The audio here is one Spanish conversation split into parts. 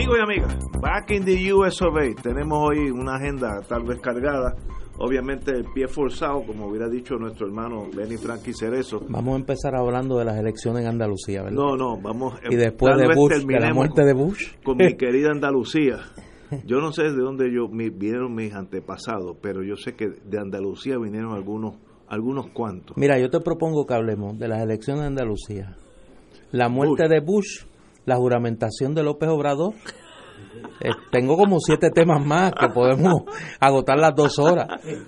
Amigos y amigas, back in the US of A. Tenemos hoy una agenda tal vez cargada. Obviamente el pie forzado, como hubiera dicho nuestro hermano Benny Frankie Cerezo. Vamos a empezar hablando de las elecciones en Andalucía, ¿verdad? No, no, vamos. Y después de Bush, de la muerte de Bush. Con mi querida Andalucía. Yo no sé de dónde yo mi- vinieron mis antepasados, pero yo sé que de Andalucía vinieron algunos, algunos cuantos. Mira, yo te propongo que hablemos de las elecciones de Andalucía. La muerte Bush. de Bush, la juramentación de López Obrador. Eh, tengo como siete temas más que podemos agotar las dos horas.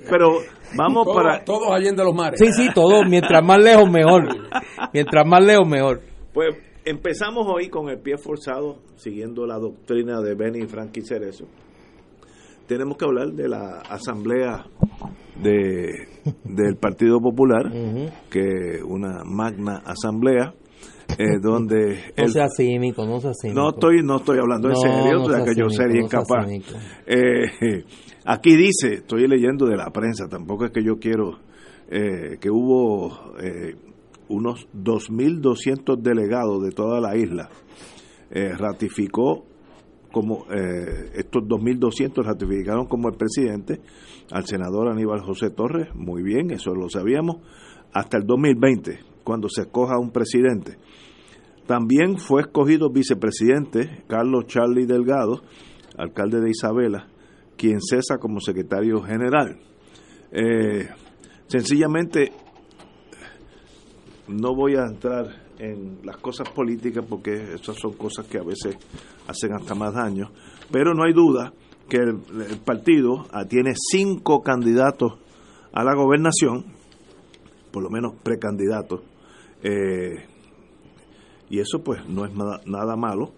Pero vamos Todos, para. todos allende los mares. Sí, sí, todo. Mientras más lejos, mejor. Mientras más lejos, mejor. Pues empezamos hoy con el pie forzado, siguiendo la doctrina de Benny Frankie Cerezo. Tenemos que hablar de la asamblea de, del Partido Popular, que una magna asamblea, eh, donde No sea cínico, no sea cínico. no estoy no estoy hablando en No, serio, no o sea que yo cínico, sería no sea incapaz. Eh, aquí dice, estoy leyendo de la prensa, tampoco es que yo quiero eh, que hubo eh, unos 2.200 delegados de toda la isla. Eh, ratificó como eh, estos 2.200 ratificaron como el presidente al senador Aníbal José Torres, muy bien, eso lo sabíamos, hasta el 2020, cuando se escoja un presidente. También fue escogido vicepresidente Carlos Charlie Delgado, alcalde de Isabela, quien cesa como secretario general. Eh, sencillamente, no voy a entrar en las cosas políticas porque esas son cosas que a veces hacen hasta más daño, pero no hay duda que el, el partido tiene cinco candidatos a la gobernación, por lo menos precandidatos, eh, y eso pues no es nada, malo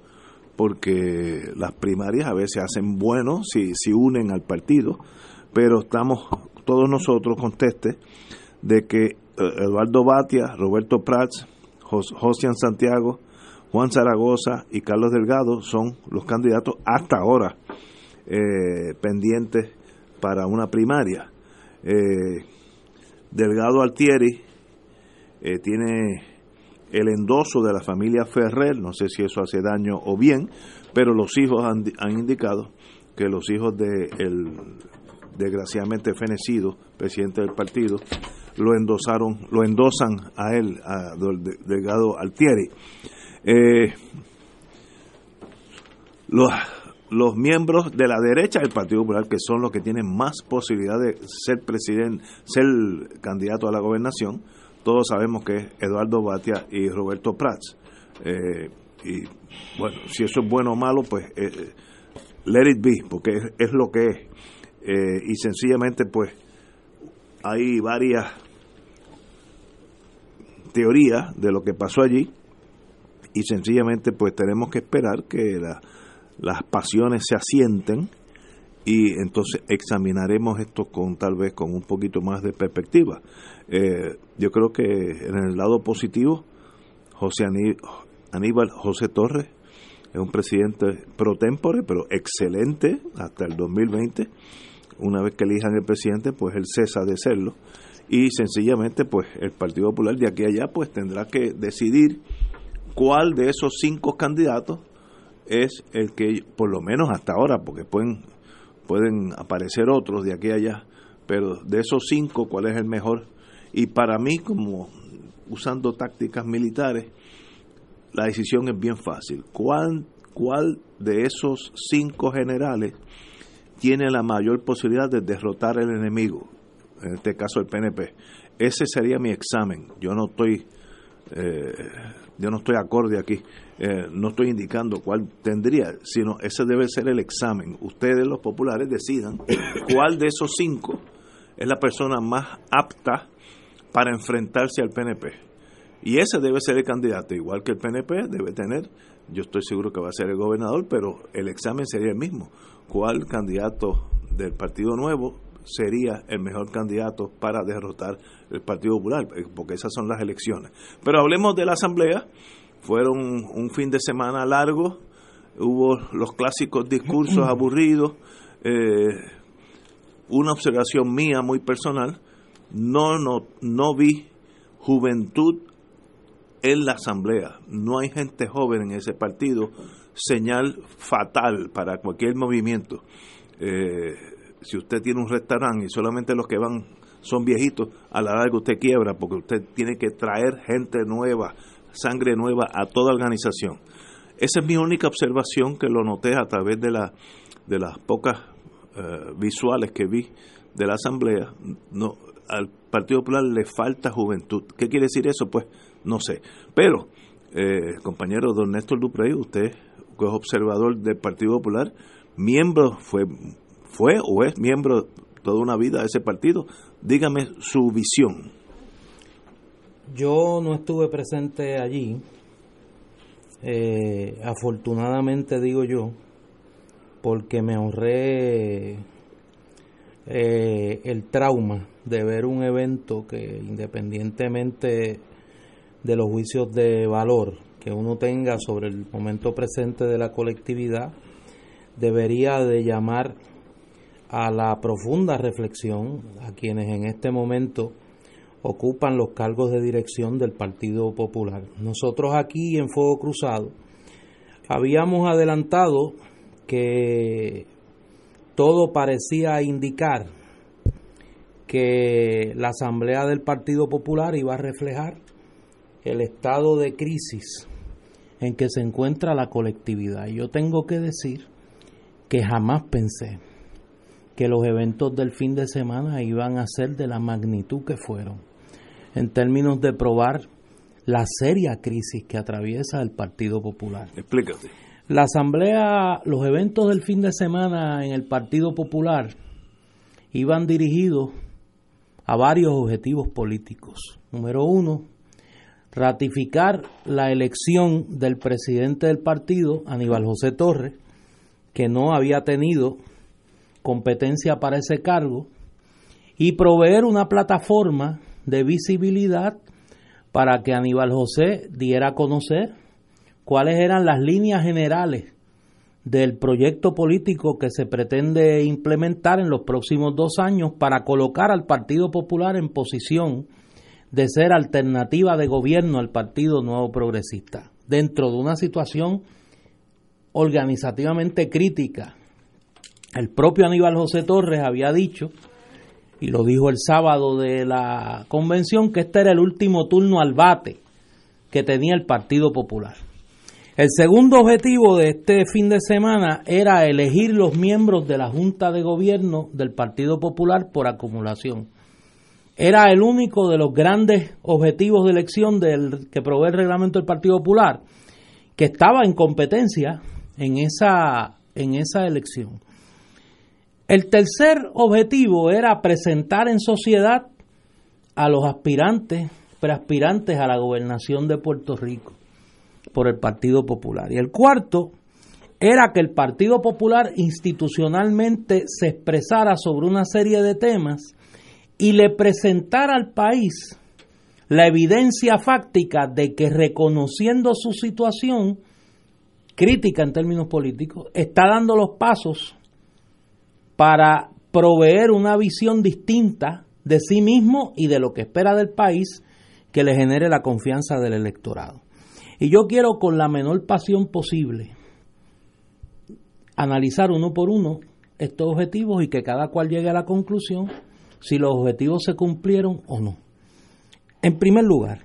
porque las primarias a veces hacen bueno si, si unen al partido, pero estamos todos nosotros contestes de que eh, Eduardo Batia, Roberto Prats, Jos- Josian Santiago, Juan Zaragoza y Carlos Delgado son los candidatos hasta ahora eh, pendientes para una primaria. Eh, Delgado Altieri tiene el endoso de la familia Ferrer, no sé si eso hace daño o bien, pero los hijos han, han indicado que los hijos de el desgraciadamente fenecido presidente del partido lo endosaron, lo endosan a él, a Del- Delgado Altieri. Eh, los, los miembros de la derecha del Partido Popular, que son los que tienen más posibilidad de ser presidente, ser candidato a la gobernación, todos sabemos que es Eduardo Batia y Roberto Prats. Eh, y bueno, si eso es bueno o malo, pues eh, let it be, porque es, lo que es. Eh, y sencillamente, pues, hay varias teorías de lo que pasó allí y sencillamente pues tenemos que esperar que la- las pasiones se asienten y entonces examinaremos esto con tal vez con un poquito más de perspectiva. Eh, yo creo que en el lado positivo, José Aní- Aníbal José Torres es un presidente pro tempore, pero excelente hasta el 2020. Una vez que elijan el presidente, pues él cesa de serlo. Y sencillamente, pues el Partido Popular de aquí a allá, pues tendrá que decidir cuál de esos cinco candidatos es el que, por lo menos hasta ahora, porque pueden, pueden aparecer otros de aquí a allá, pero de esos cinco, ¿cuál es el mejor? Y para mí, como usando tácticas militares, la decisión es bien fácil. ¿Cuál, cuál de esos cinco generales tiene la mayor posibilidad de derrotar al enemigo? En este caso el PNP. Ese sería mi examen. Yo no estoy eh, yo no estoy acorde aquí, eh, no estoy indicando cuál tendría, sino ese debe ser el examen. Ustedes los populares decidan cuál de esos cinco es la persona más apta para enfrentarse al PNP. Y ese debe ser el candidato, igual que el PNP debe tener, yo estoy seguro que va a ser el gobernador, pero el examen sería el mismo. ¿Cuál candidato del Partido Nuevo sería el mejor candidato para derrotar el Partido Popular? Porque esas son las elecciones. Pero hablemos de la Asamblea. Fueron un fin de semana largo, hubo los clásicos discursos aburridos. Eh, una observación mía muy personal, no, no, no vi juventud en la asamblea. No hay gente joven en ese partido, señal fatal para cualquier movimiento. Eh, si usted tiene un restaurante y solamente los que van son viejitos, a la larga usted quiebra porque usted tiene que traer gente nueva, sangre nueva a toda organización. Esa es mi única observación que lo noté a través de, la, de las pocas eh, visuales que vi de la asamblea. No, al Partido Popular le falta juventud. ¿Qué quiere decir eso? Pues no sé. Pero, eh, compañero don Néstor Duprey, usted que es observador del Partido Popular, miembro, fue, fue o es miembro toda una vida de ese partido, dígame su visión. Yo no estuve presente allí, eh, afortunadamente digo yo, porque me ahorré eh, el trauma de ver un evento que independientemente de los juicios de valor que uno tenga sobre el momento presente de la colectividad, debería de llamar a la profunda reflexión a quienes en este momento ocupan los cargos de dirección del Partido Popular. Nosotros aquí en Fuego Cruzado habíamos adelantado que todo parecía indicar que la Asamblea del Partido Popular iba a reflejar el estado de crisis en que se encuentra la colectividad. Y yo tengo que decir que jamás pensé que los eventos del fin de semana iban a ser de la magnitud que fueron, en términos de probar la seria crisis que atraviesa el Partido Popular. Explícate. La asamblea, los eventos del fin de semana en el Partido Popular iban dirigidos a varios objetivos políticos. Número uno, ratificar la elección del presidente del partido, Aníbal José Torres, que no había tenido competencia para ese cargo, y proveer una plataforma de visibilidad para que Aníbal José diera a conocer cuáles eran las líneas generales del proyecto político que se pretende implementar en los próximos dos años para colocar al Partido Popular en posición de ser alternativa de gobierno al Partido Nuevo Progresista, dentro de una situación organizativamente crítica. El propio Aníbal José Torres había dicho, y lo dijo el sábado de la convención, que este era el último turno al bate que tenía el Partido Popular. El segundo objetivo de este fin de semana era elegir los miembros de la Junta de Gobierno del Partido Popular por acumulación. Era el único de los grandes objetivos de elección del que provee el reglamento del Partido Popular que estaba en competencia en esa, en esa elección. El tercer objetivo era presentar en sociedad a los aspirantes, preaspirantes a la gobernación de Puerto Rico por el Partido Popular. Y el cuarto era que el Partido Popular institucionalmente se expresara sobre una serie de temas y le presentara al país la evidencia fáctica de que reconociendo su situación crítica en términos políticos, está dando los pasos para proveer una visión distinta de sí mismo y de lo que espera del país que le genere la confianza del electorado. Y yo quiero con la menor pasión posible analizar uno por uno estos objetivos y que cada cual llegue a la conclusión si los objetivos se cumplieron o no. En primer lugar,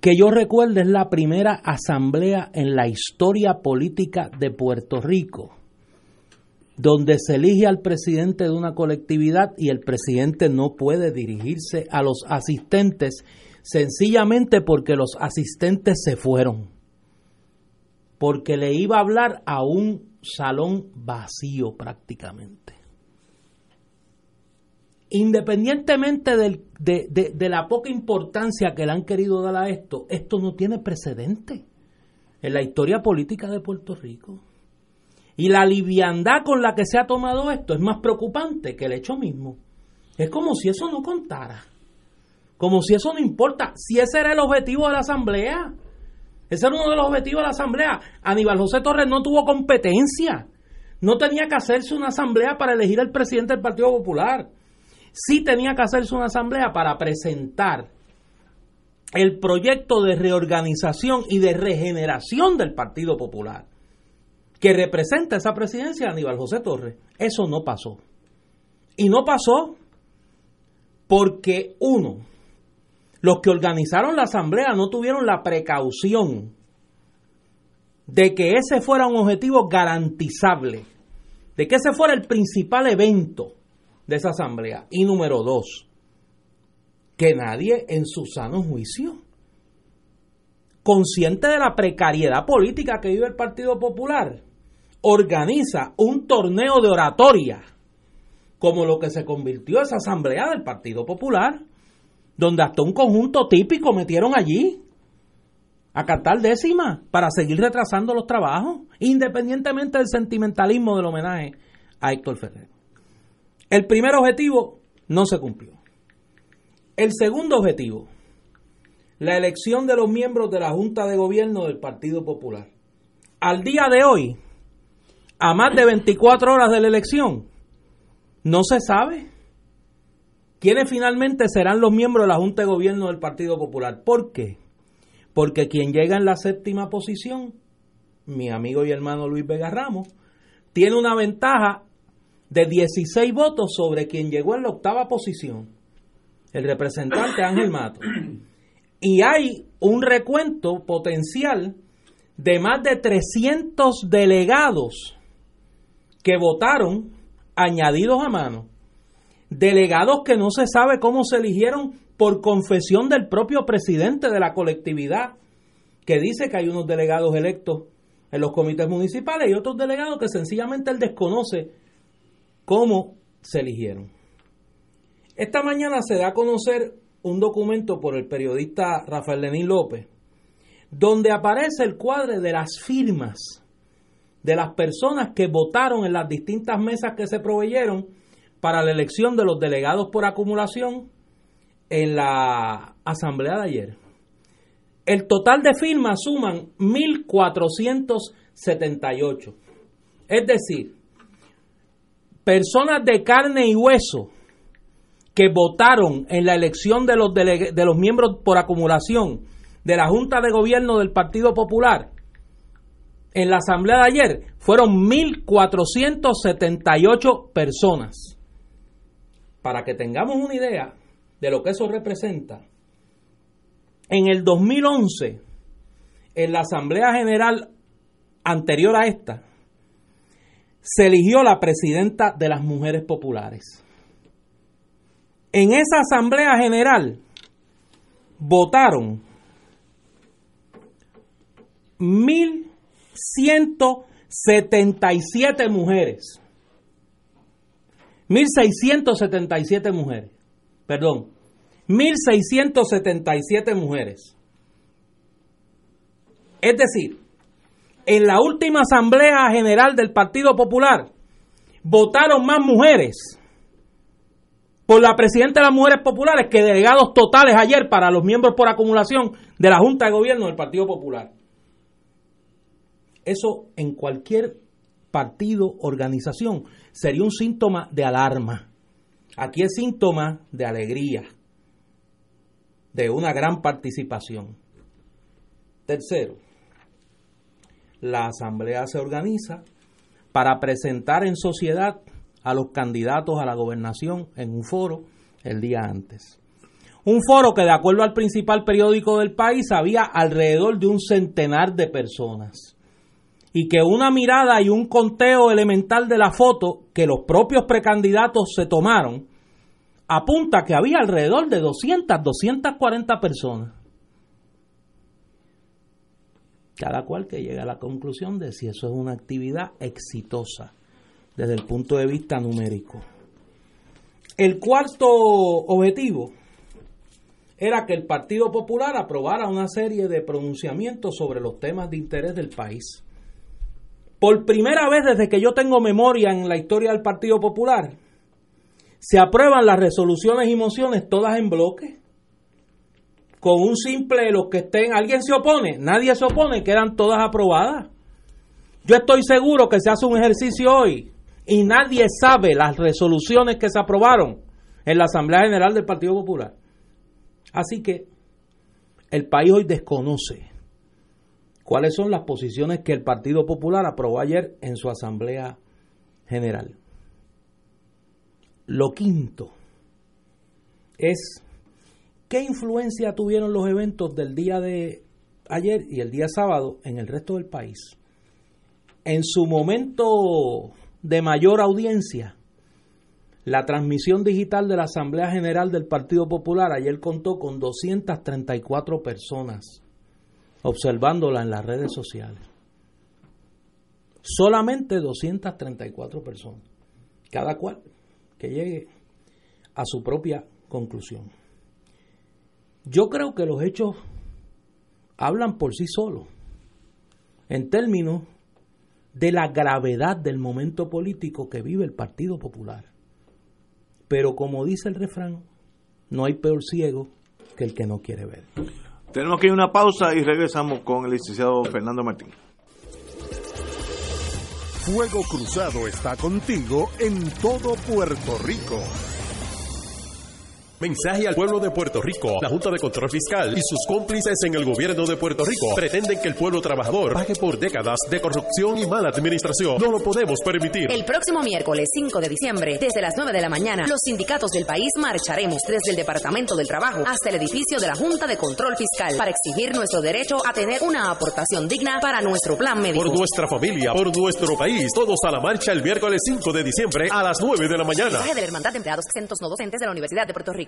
que yo recuerde es la primera asamblea en la historia política de Puerto Rico donde se elige al presidente de una colectividad y el presidente no puede dirigirse a los asistentes sencillamente porque los asistentes se fueron, porque le iba a hablar a un salón vacío prácticamente. Independientemente de, la poca importancia que le han querido dar a esto, esto no tiene precedente en la historia política de Puerto Rico. Y la liviandad con la que se ha tomado esto es más preocupante que el hecho mismo. Es como si eso no contara. Como si eso no importa. Si ese era el objetivo de la Asamblea. Ese era uno de los objetivos de la Asamblea. Aníbal José Torres no tuvo competencia. No tenía que hacerse una asamblea para elegir al presidente del Partido Popular. Sí tenía que hacerse una asamblea para presentar el proyecto de reorganización y de regeneración del Partido Popular que representa esa presidencia de Aníbal José Torres. Eso no pasó. Y no pasó porque uno, los que organizaron la asamblea no tuvieron la precaución de que ese fuera un objetivo garantizable, de que ese fuera el principal evento de esa asamblea. Y número dos, que nadie en su sano juicio, consciente de la precariedad política que vive el Partido Popular, organiza un torneo de oratoria como lo que se convirtió esa asamblea del Partido Popular, donde hasta un conjunto típico metieron allí a cantar décima para seguir retrasando los trabajos, independientemente del sentimentalismo del homenaje a Héctor Ferrer. El primer objetivo no se cumplió. El segundo objetivo, la elección de los miembros de la Junta de Gobierno del Partido Popular. Al día de hoy, a más de 24 horas de la elección, no se sabe quiénes finalmente serán los miembros de la Junta de Gobierno del Partido Popular. ¿Por qué? Porque quien llega en la séptima posición, mi amigo y hermano Luis Vega Ramos, tiene una ventaja de 16 votos sobre quien llegó en la octava posición, el representante Ángel Mato. Y hay un recuento potencial de más de 300 delegados que votaron añadidos a mano, delegados que no se sabe cómo se eligieron por confesión del propio presidente de la colectividad, que dice que hay unos delegados electos en los comités municipales y otros delegados que sencillamente él desconoce cómo se eligieron. Esta mañana se da a conocer un documento por el periodista Rafael Lenín López, donde aparece el cuadro de las firmas de las personas que votaron en las distintas mesas que se proveyeron para la elección de los delegados por acumulación en la asamblea de ayer. El total de firmas suman 1.478. Es decir, personas de carne y hueso que votaron en la elección de los, de los miembros por acumulación de la Junta de Gobierno del Partido Popular en la asamblea de ayer fueron 1.478 personas. Para que tengamos una idea de lo que eso representa, en el 2011, en la asamblea general anterior a esta, se eligió la presidenta de las mujeres populares. En esa asamblea general votaron mil 1.677 mujeres. 1.677 mujeres. Perdón. 1.677 mujeres. Es decir, en la última Asamblea General del Partido Popular votaron más mujeres por la presidenta de las mujeres populares que delegados totales ayer para los miembros por acumulación de la Junta de Gobierno del Partido Popular. Eso en cualquier partido, organización, sería un síntoma de alarma. Aquí es síntoma de alegría, de una gran participación. Tercero, la asamblea se organiza para presentar en sociedad a los candidatos a la gobernación en un foro el día antes. Un foro que de acuerdo al principal periódico del país había alrededor de un centenar de personas y que una mirada y un conteo elemental de la foto que los propios precandidatos se tomaron apunta que había alrededor de 200, 240 personas. Cada cual que llegue a la conclusión de si eso es una actividad exitosa desde el punto de vista numérico. El cuarto objetivo era que el Partido Popular aprobara una serie de pronunciamientos sobre los temas de interés del país. Por primera vez desde que yo tengo memoria en la historia del Partido Popular, se aprueban las resoluciones y mociones todas en bloque. Con un simple, los que estén, alguien se opone, nadie se opone, quedan todas aprobadas. Yo estoy seguro que se hace un ejercicio hoy y nadie sabe las resoluciones que se aprobaron en la Asamblea General del Partido Popular. Así que el país hoy desconoce cuáles son las posiciones que el Partido Popular aprobó ayer en su Asamblea General. Lo quinto es qué influencia tuvieron los eventos del día de ayer y el día sábado en el resto del país. En su momento de mayor audiencia, la transmisión digital de la Asamblea General del Partido Popular ayer contó con 234 personas observándola en las redes sociales. Solamente 234 personas. Cada cual que llegue a su propia conclusión. Yo creo que los hechos hablan por sí solos en términos de la gravedad del momento político que vive el Partido Popular. Pero como dice el refrán, no hay peor ciego que el que no quiere ver. Tenemos que ir a una pausa y regresamos con el licenciado Fernando Martín. Fuego Cruzado está contigo en todo Puerto Rico. Mensaje al pueblo de Puerto Rico. La Junta de Control Fiscal y sus cómplices en el gobierno de Puerto Rico pretenden que el pueblo trabajador pague por décadas de corrupción y mala administración. No lo podemos permitir. El próximo miércoles 5 de diciembre, desde las 9 de la mañana, los sindicatos del país marcharemos desde el Departamento del Trabajo hasta el edificio de la Junta de Control Fiscal para exigir nuestro derecho a tener una aportación digna para nuestro plan médico. Por nuestra familia, por nuestro país, todos a la marcha el miércoles 5 de diciembre a las 9 de la mañana. Mensaje de la Hermandad de Empleados Exentos No Docentes de la Universidad de Puerto Rico.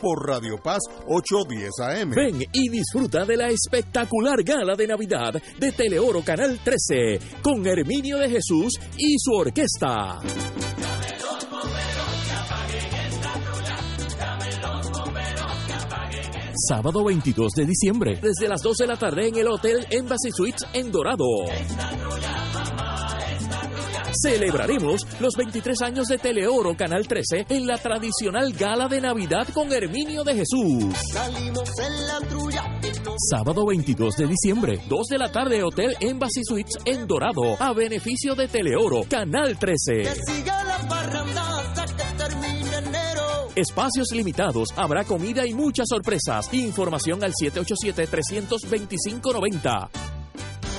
por Radio Paz 810 AM. Ven y disfruta de la espectacular gala de Navidad de Teleoro Canal 13 con Herminio de Jesús y su orquesta. Sábado 22 de diciembre, desde las 12 de la tarde en el Hotel Embassy Suites en Dorado. Celebraremos los 23 años de Teleoro Canal 13 en la tradicional gala de Navidad con Herminio de Jesús. Sábado 22 de diciembre, 2 de la tarde, Hotel Embassy Suites en Dorado, a beneficio de Teleoro Canal 13. Espacios limitados, habrá comida y muchas sorpresas. Información al 787-325-90.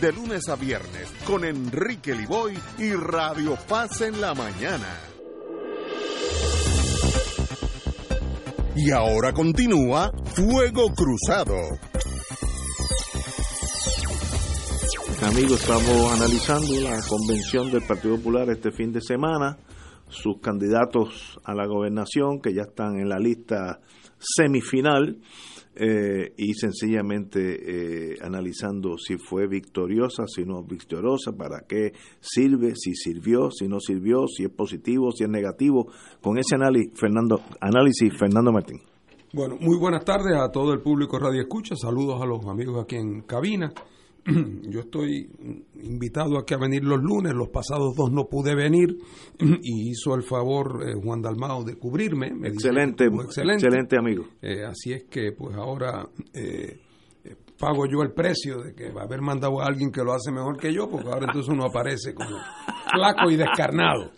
de lunes a viernes con Enrique Liboy y Radio Paz en la mañana. Y ahora continúa Fuego Cruzado. Amigos, estamos analizando la convención del Partido Popular este fin de semana. sus candidatos a la gobernación, que ya están en la lista semifinal, eh, y sencillamente eh, analizando si fue victoriosa, si no victoriosa, para qué sirve, si sirvió, si no sirvió, si es positivo, si es negativo. Con ese análisis, Fernando, análisis, Fernando Martín. Bueno, muy buenas tardes a todo el público Radio Escucha, saludos a los amigos aquí en cabina. Yo estoy invitado aquí a venir los lunes, los pasados dos no pude venir y hizo el favor eh, Juan Dalmao de cubrirme. excelente, excelente, excelente, amigo. Eh, así es que pues ahora eh, pago yo el precio de que haber mandado a alguien que lo hace mejor que yo, porque ahora entonces uno aparece como flaco y descarnado.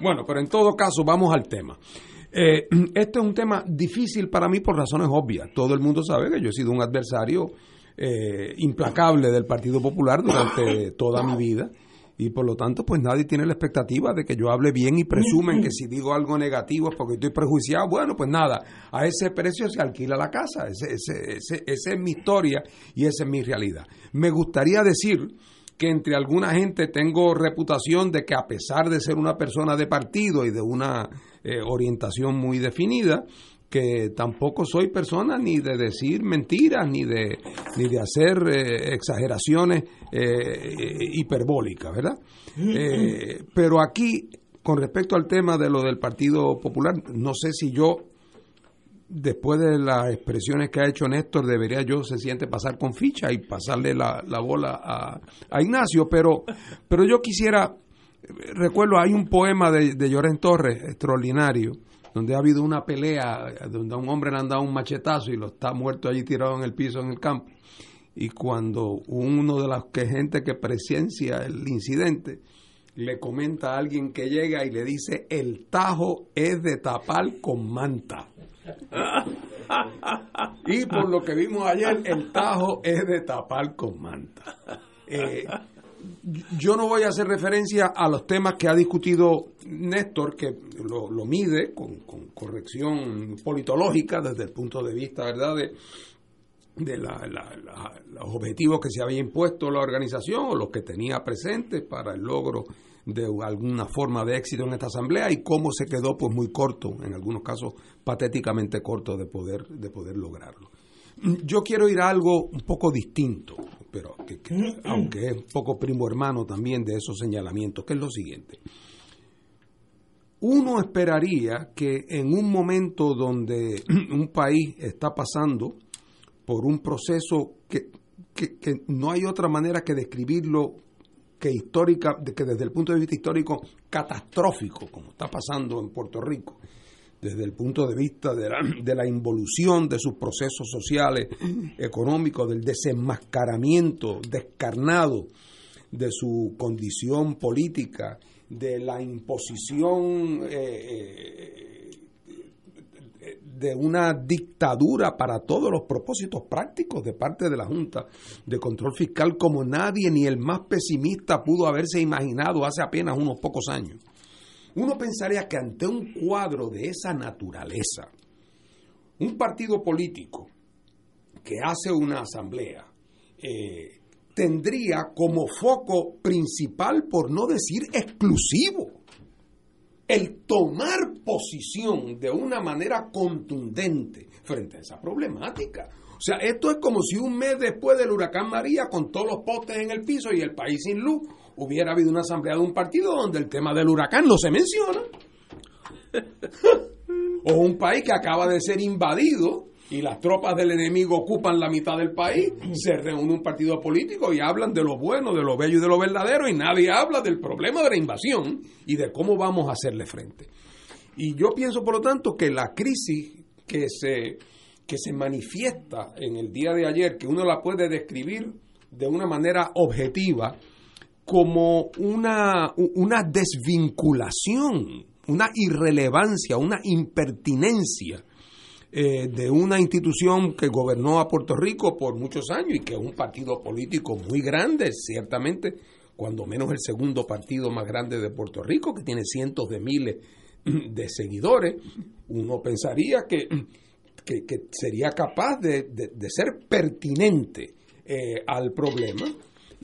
Bueno, pero en todo caso vamos al tema. este es un tema difícil para mí por razones obvias. Todo el mundo sabe que yo he sido un adversario eh, implacable del Partido Popular durante toda mi vida. Y por lo tanto pues nadie tiene la expectativa de que yo hable bien y presumen que si digo algo negativo es porque estoy prejuiciado, bueno pues nada, a ese precio se alquila la casa, ese, ese, esa es mi historia y esa es mi realidad. Me gustaría decir que entre alguna gente tengo reputación de que a pesar de ser una persona de partido y de una eh, orientación muy definida, que tampoco soy persona ni de decir mentiras, ni de, ni de hacer eh, exageraciones eh, hiperbólicas, ¿verdad? Eh, pero aquí, con respecto al tema de lo del Partido Popular, no sé si yo, después de las expresiones que ha hecho Néstor, debería yo se siente pasar con ficha y pasarle la, bola a, a, Ignacio, pero, pero yo quisiera, recuerdo, hay un poema de, de Llorén Torres extraordinario, donde ha habido una pelea, donde a un hombre le han dado un machetazo y lo está muerto allí tirado en el piso en el campo. Y cuando uno de las que gente que presencia el incidente le comenta a alguien que llega y le dice, el tajo es de tapar con manta. y por lo que vimos ayer, el tajo es de tapar con manta. Eh, yo no voy a hacer referencia a los temas que ha discutido Néstor, que lo, mide con, corrección politológica desde el punto de vista, ¿verdad?, de, de los objetivos que se había impuesto la organización o los que tenía presentes para el logro de alguna forma de éxito en esta asamblea y cómo se quedó pues muy corto, en algunos casos patéticamente corto de poder, de poder lograrlo. Yo quiero ir a algo un poco distinto pero que, aunque es un poco primo hermano también de esos señalamientos, que es lo siguiente. Uno esperaría que en un momento donde un país está pasando por un proceso que, que, no hay otra manera que describirlo que histórica, que desde el punto de vista histórico catastrófico, como está pasando en Puerto Rico, desde el punto de vista de la, de la involución de sus procesos sociales, económicos, del desenmascaramiento descarnado de su condición política, de la imposición eh, eh, de una dictadura para todos los propósitos prácticos de parte de la Junta de Control Fiscal como nadie ni el más pesimista pudo haberse imaginado hace apenas unos pocos años. Uno pensaría que ante un cuadro de esa naturaleza, un partido político que hace una asamblea eh, tendría como foco principal, por no decir exclusivo, el tomar posición de una manera contundente frente a esa problemática. O sea, esto es como si un mes después del huracán María, con todos los postes en el piso y el país sin luz, hubiera habido una asamblea de un partido donde el tema del huracán no se menciona. o un país que acaba de ser invadido y las tropas del enemigo ocupan la mitad del país, se reúne un partido político y hablan de lo bueno, de lo bello y de lo verdadero y nadie habla del problema de la invasión y de cómo vamos a hacerle frente. Y yo pienso, por lo tanto, que la crisis que se, que se manifiesta en el día de ayer, que uno la puede describir de una manera objetiva, como una, una desvinculación, una irrelevancia, una impertinencia eh, de una institución que gobernó a Puerto Rico por muchos años y que es un partido político muy grande, ciertamente, cuando menos el segundo partido más grande de Puerto Rico, que tiene cientos de miles de seguidores, uno pensaría que, que, sería capaz de, de, ser pertinente eh, al problema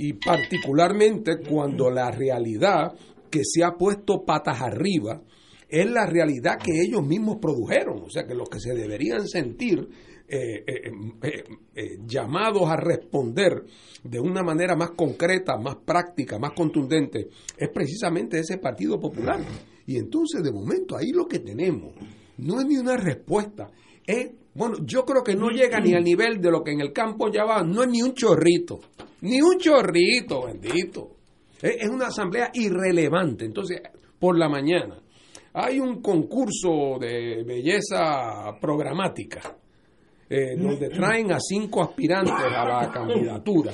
y particularmente cuando la realidad que se ha puesto patas arriba es la realidad que ellos mismos produjeron, o sea que los que se deberían sentir eh, eh, eh, llamados a responder de una manera más concreta, más práctica, más contundente, es precisamente ese Partido Popular. Y entonces, de momento, ahí lo que tenemos no es ni una respuesta, es, bueno, yo creo que no llega ni al nivel de lo que en el campo ya va, no es ni un chorrito, ni un chorrito, bendito. Es, una asamblea irrelevante. Entonces, por la mañana, hay un concurso de belleza programática eh, donde traen a cinco aspirantes a la candidatura.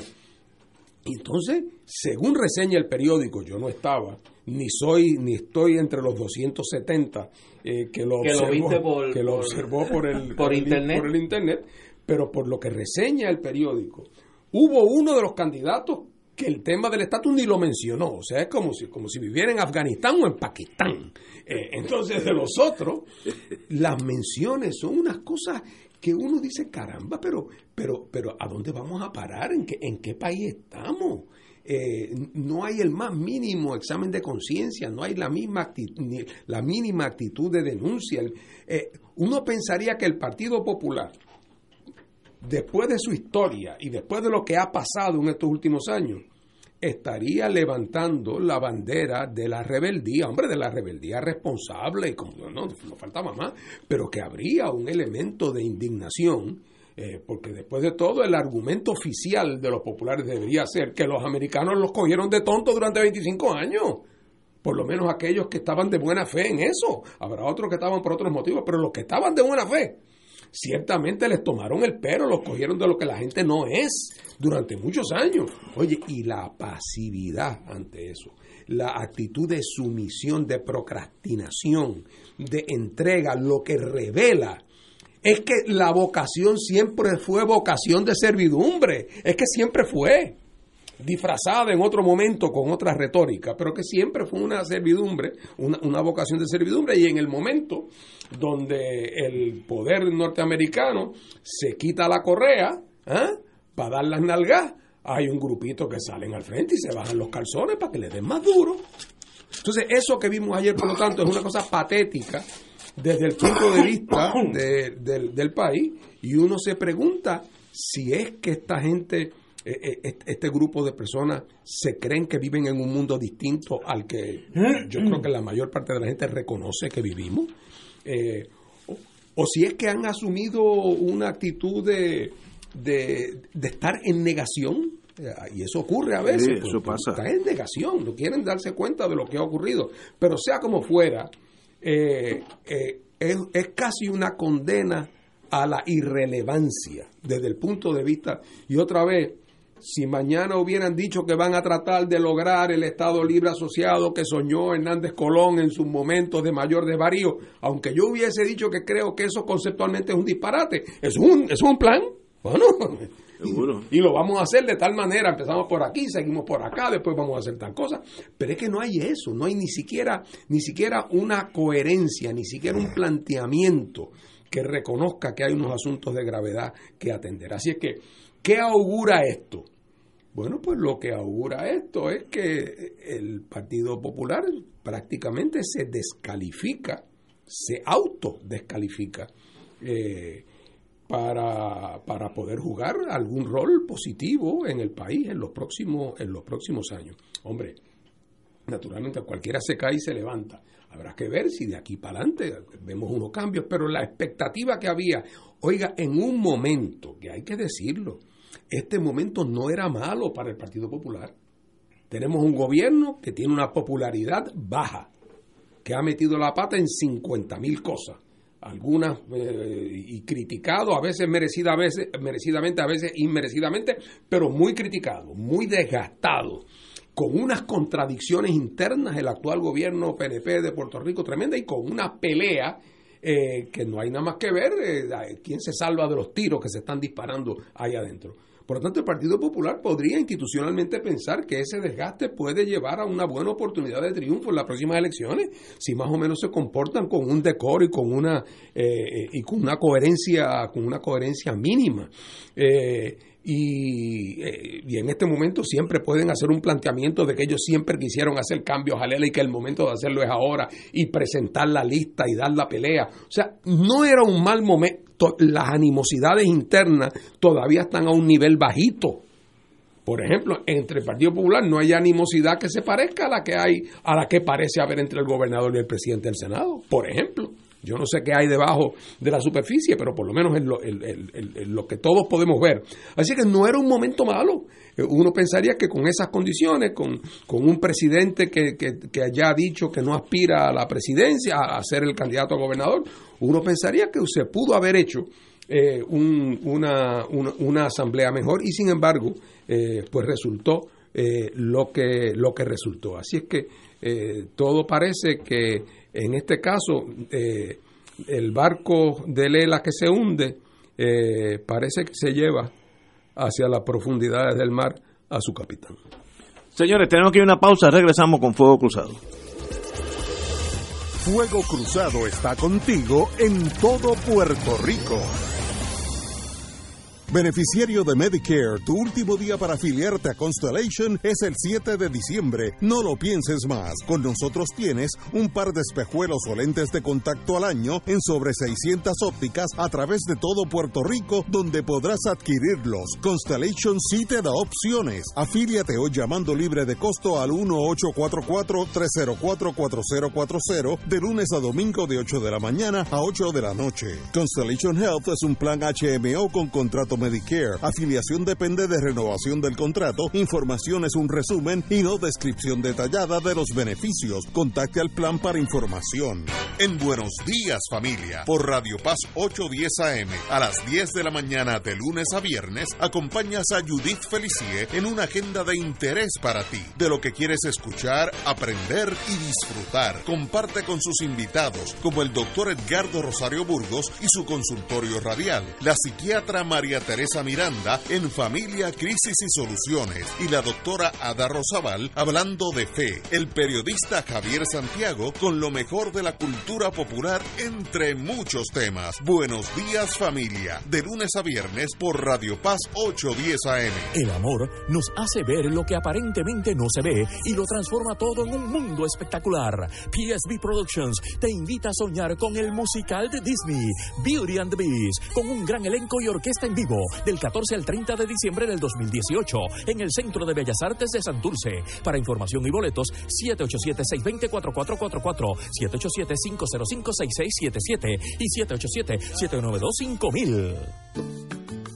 Entonces, según reseña el periódico, yo no estaba, ni soy, ni estoy entre los 270 eh, que lo Que lo observó, viste por- que lo por- observó por el, por el- internet. por el internet, pero por lo que reseña el periódico, hubo uno de los candidatos que el tema del estatus ni lo mencionó, o sea, es como si, como si viviera en Afganistán o en Pakistán. Eh, entonces, de los otros, las menciones son unas cosas que uno dice, caramba, pero, pero, pero ¿a dónde vamos a parar? ¿En qué, en qué país estamos? Eh, no hay el más mínimo examen de conciencia, no hay la misma actitud, ni la mínima actitud de denuncia. Eh, uno pensaría que el Partido Popular, después de su historia y después de lo que ha pasado en estos últimos años, estaría levantando la bandera de la rebeldía, hombre, de la rebeldía responsable, como no, no faltaba más, pero que habría un elemento de indignación, eh, porque después de todo el argumento oficial de los populares debería ser que los americanos los cogieron de tonto durante 25 años. Por lo menos aquellos que estaban de buena fe en eso. Habrá otros que estaban por otros motivos, pero los que estaban de buena fe, ciertamente les tomaron el pelo, los cogieron de lo que la gente no es durante muchos años. Oye, y la pasividad ante eso, la actitud de sumisión, de procrastinación, de entrega, lo que revela es que la vocación siempre fue vocación de servidumbre, es que siempre fue disfrazada en otro momento con otra retórica, pero que siempre fue una servidumbre, una, una vocación de servidumbre, y en el momento donde el poder norteamericano se quita la correa para dar las nalgas, hay un grupito que salen al frente y se bajan los calzones para que le den más duro. Entonces, eso que vimos ayer, por lo tanto, es una cosa patética desde el punto de vista de- del, del país, y uno se pregunta si es que esta gente, eh, eh, este- grupo de personas, se creen que viven en un mundo distinto al que yo creo que la mayor parte de la gente reconoce que vivimos, eh, o, o si es que han asumido una actitud de, de, de estar en negación. eh, Y eso ocurre a veces. Sí, eso pasa. Está en negación, no quieren darse cuenta de lo que ha ocurrido. Pero sea como fuera, eh, eh, es, es casi una condena a la irrelevancia desde el punto de vista. Y otra vez, si mañana hubieran dicho que van a tratar de lograr el Estado Libre Asociado que soñó Hernández Colón en sus momentos de mayor desvarío, aunque yo hubiese dicho que creo que eso conceptualmente es un disparate, es un, es un plan. Bueno, Y lo vamos a hacer de tal manera, empezamos por aquí, seguimos por acá, después vamos a hacer tal cosa. Pero es que no hay eso, no hay ni siquiera, ni siquiera una coherencia, ni siquiera un planteamiento que reconozca que hay unos asuntos de gravedad que atender. Así es que, ¿qué augura esto? Bueno, pues lo que augura esto es que el Partido Popular prácticamente se descalifica, se autodescalifica. Eh, para, para poder jugar algún rol positivo en el país en los próximos, en los próximos años. Hombre, naturalmente cualquiera se cae y se levanta. Habrá que ver si de aquí para adelante vemos unos cambios, pero la expectativa que había, oiga, en un momento, que hay que decirlo, este momento no era malo para el Partido Popular. Tenemos un gobierno que tiene una popularidad baja, que ha metido la pata en 50 mil cosas algunas eh, y criticado, a veces, merecida, a veces merecidamente, a veces inmerecidamente, pero muy criticado, muy desgastado, con unas contradicciones internas el actual gobierno PNP de Puerto Rico tremenda y con una pelea eh, que no hay nada más que ver eh, quién se salva de los tiros que se están disparando ahí adentro. Por lo tanto, el Partido Popular podría institucionalmente pensar que ese desgaste puede llevar a una buena oportunidad de triunfo en las próximas elecciones, si más o menos se comportan con un decoro y con una eh, y con una coherencia, con una coherencia mínima. Eh, y, eh, y, en este momento siempre pueden hacer un planteamiento de que ellos siempre quisieron hacer cambios a y que el momento de hacerlo es ahora y presentar la lista y dar la pelea. O sea, no era un mal momento. Las animosidades internas todavía están a un nivel bajito. Por ejemplo, entre el Partido Popular no hay animosidad que se parezca a la que hay, a la que parece haber entre el gobernador y el presidente del Senado, por ejemplo. Yo no sé qué hay debajo de la superficie, pero por lo menos en lo, que todos podemos ver. Así que no era un momento malo. Eh, uno pensaría que con esas condiciones, con, un presidente que, que, que ha dicho que no aspira a la presidencia, a, ser el candidato a gobernador, uno pensaría que se pudo haber hecho eh, una, una, asamblea mejor y sin embargo, eh, pues resultó lo, que, lo que resultó. Así es que todo parece que en este caso, eh, el barco de Lela que se hunde eh, parece que se lleva hacia las profundidades del mar a su capitán. Señores, tenemos que ir a una pausa, regresamos con Fuego Cruzado. Fuego Cruzado está contigo en todo Puerto Rico. Beneficiario de Medicare, tu último día para afiliarte a Constellation es el 7 de diciembre. No lo pienses más. Con nosotros tienes un par de espejuelos o lentes de contacto al año en sobre 600 ópticas a través de todo Puerto Rico donde podrás adquirirlos. Constellation sí te da opciones. Afíliate hoy llamando libre de costo al 1844-304-4040 de lunes a domingo de 8 de la mañana a 8 de la noche. Constellation Health es un plan HMO con contrato Medicare. Afiliación depende de renovación del contrato. Información es un resumen y no descripción detallada de los beneficios. Contacte al plan para información. En Buenos Días Familia, por Radio Paz 810 AM, a las 10 de la mañana de lunes a viernes, acompañas a Judith Felicie en una agenda de interés para ti, de lo que quieres escuchar, aprender y disfrutar. Comparte con sus invitados, como el doctor Edgardo Rosario Burgos y su consultorio radial, la psiquiatra María Teresa Miranda en Familia, Crisis y Soluciones y la doctora Ada Rosabal hablando de fe, el periodista Javier Santiago con lo mejor de la cultura popular entre muchos temas. Buenos días familia, de lunes a viernes por Radio Paz 810 AM. El amor nos hace ver lo que aparentemente no se ve y lo transforma todo en un mundo espectacular. PSB Productions te invita a soñar con el musical de Disney, Beauty and the Beast, con un gran elenco y orquesta en vivo del 14 al 30 de diciembre del 2018 en el Centro de Bellas Artes de Santurce. Para información y boletos, 787-620-4444, 787-505-6677 y 787-792-5000.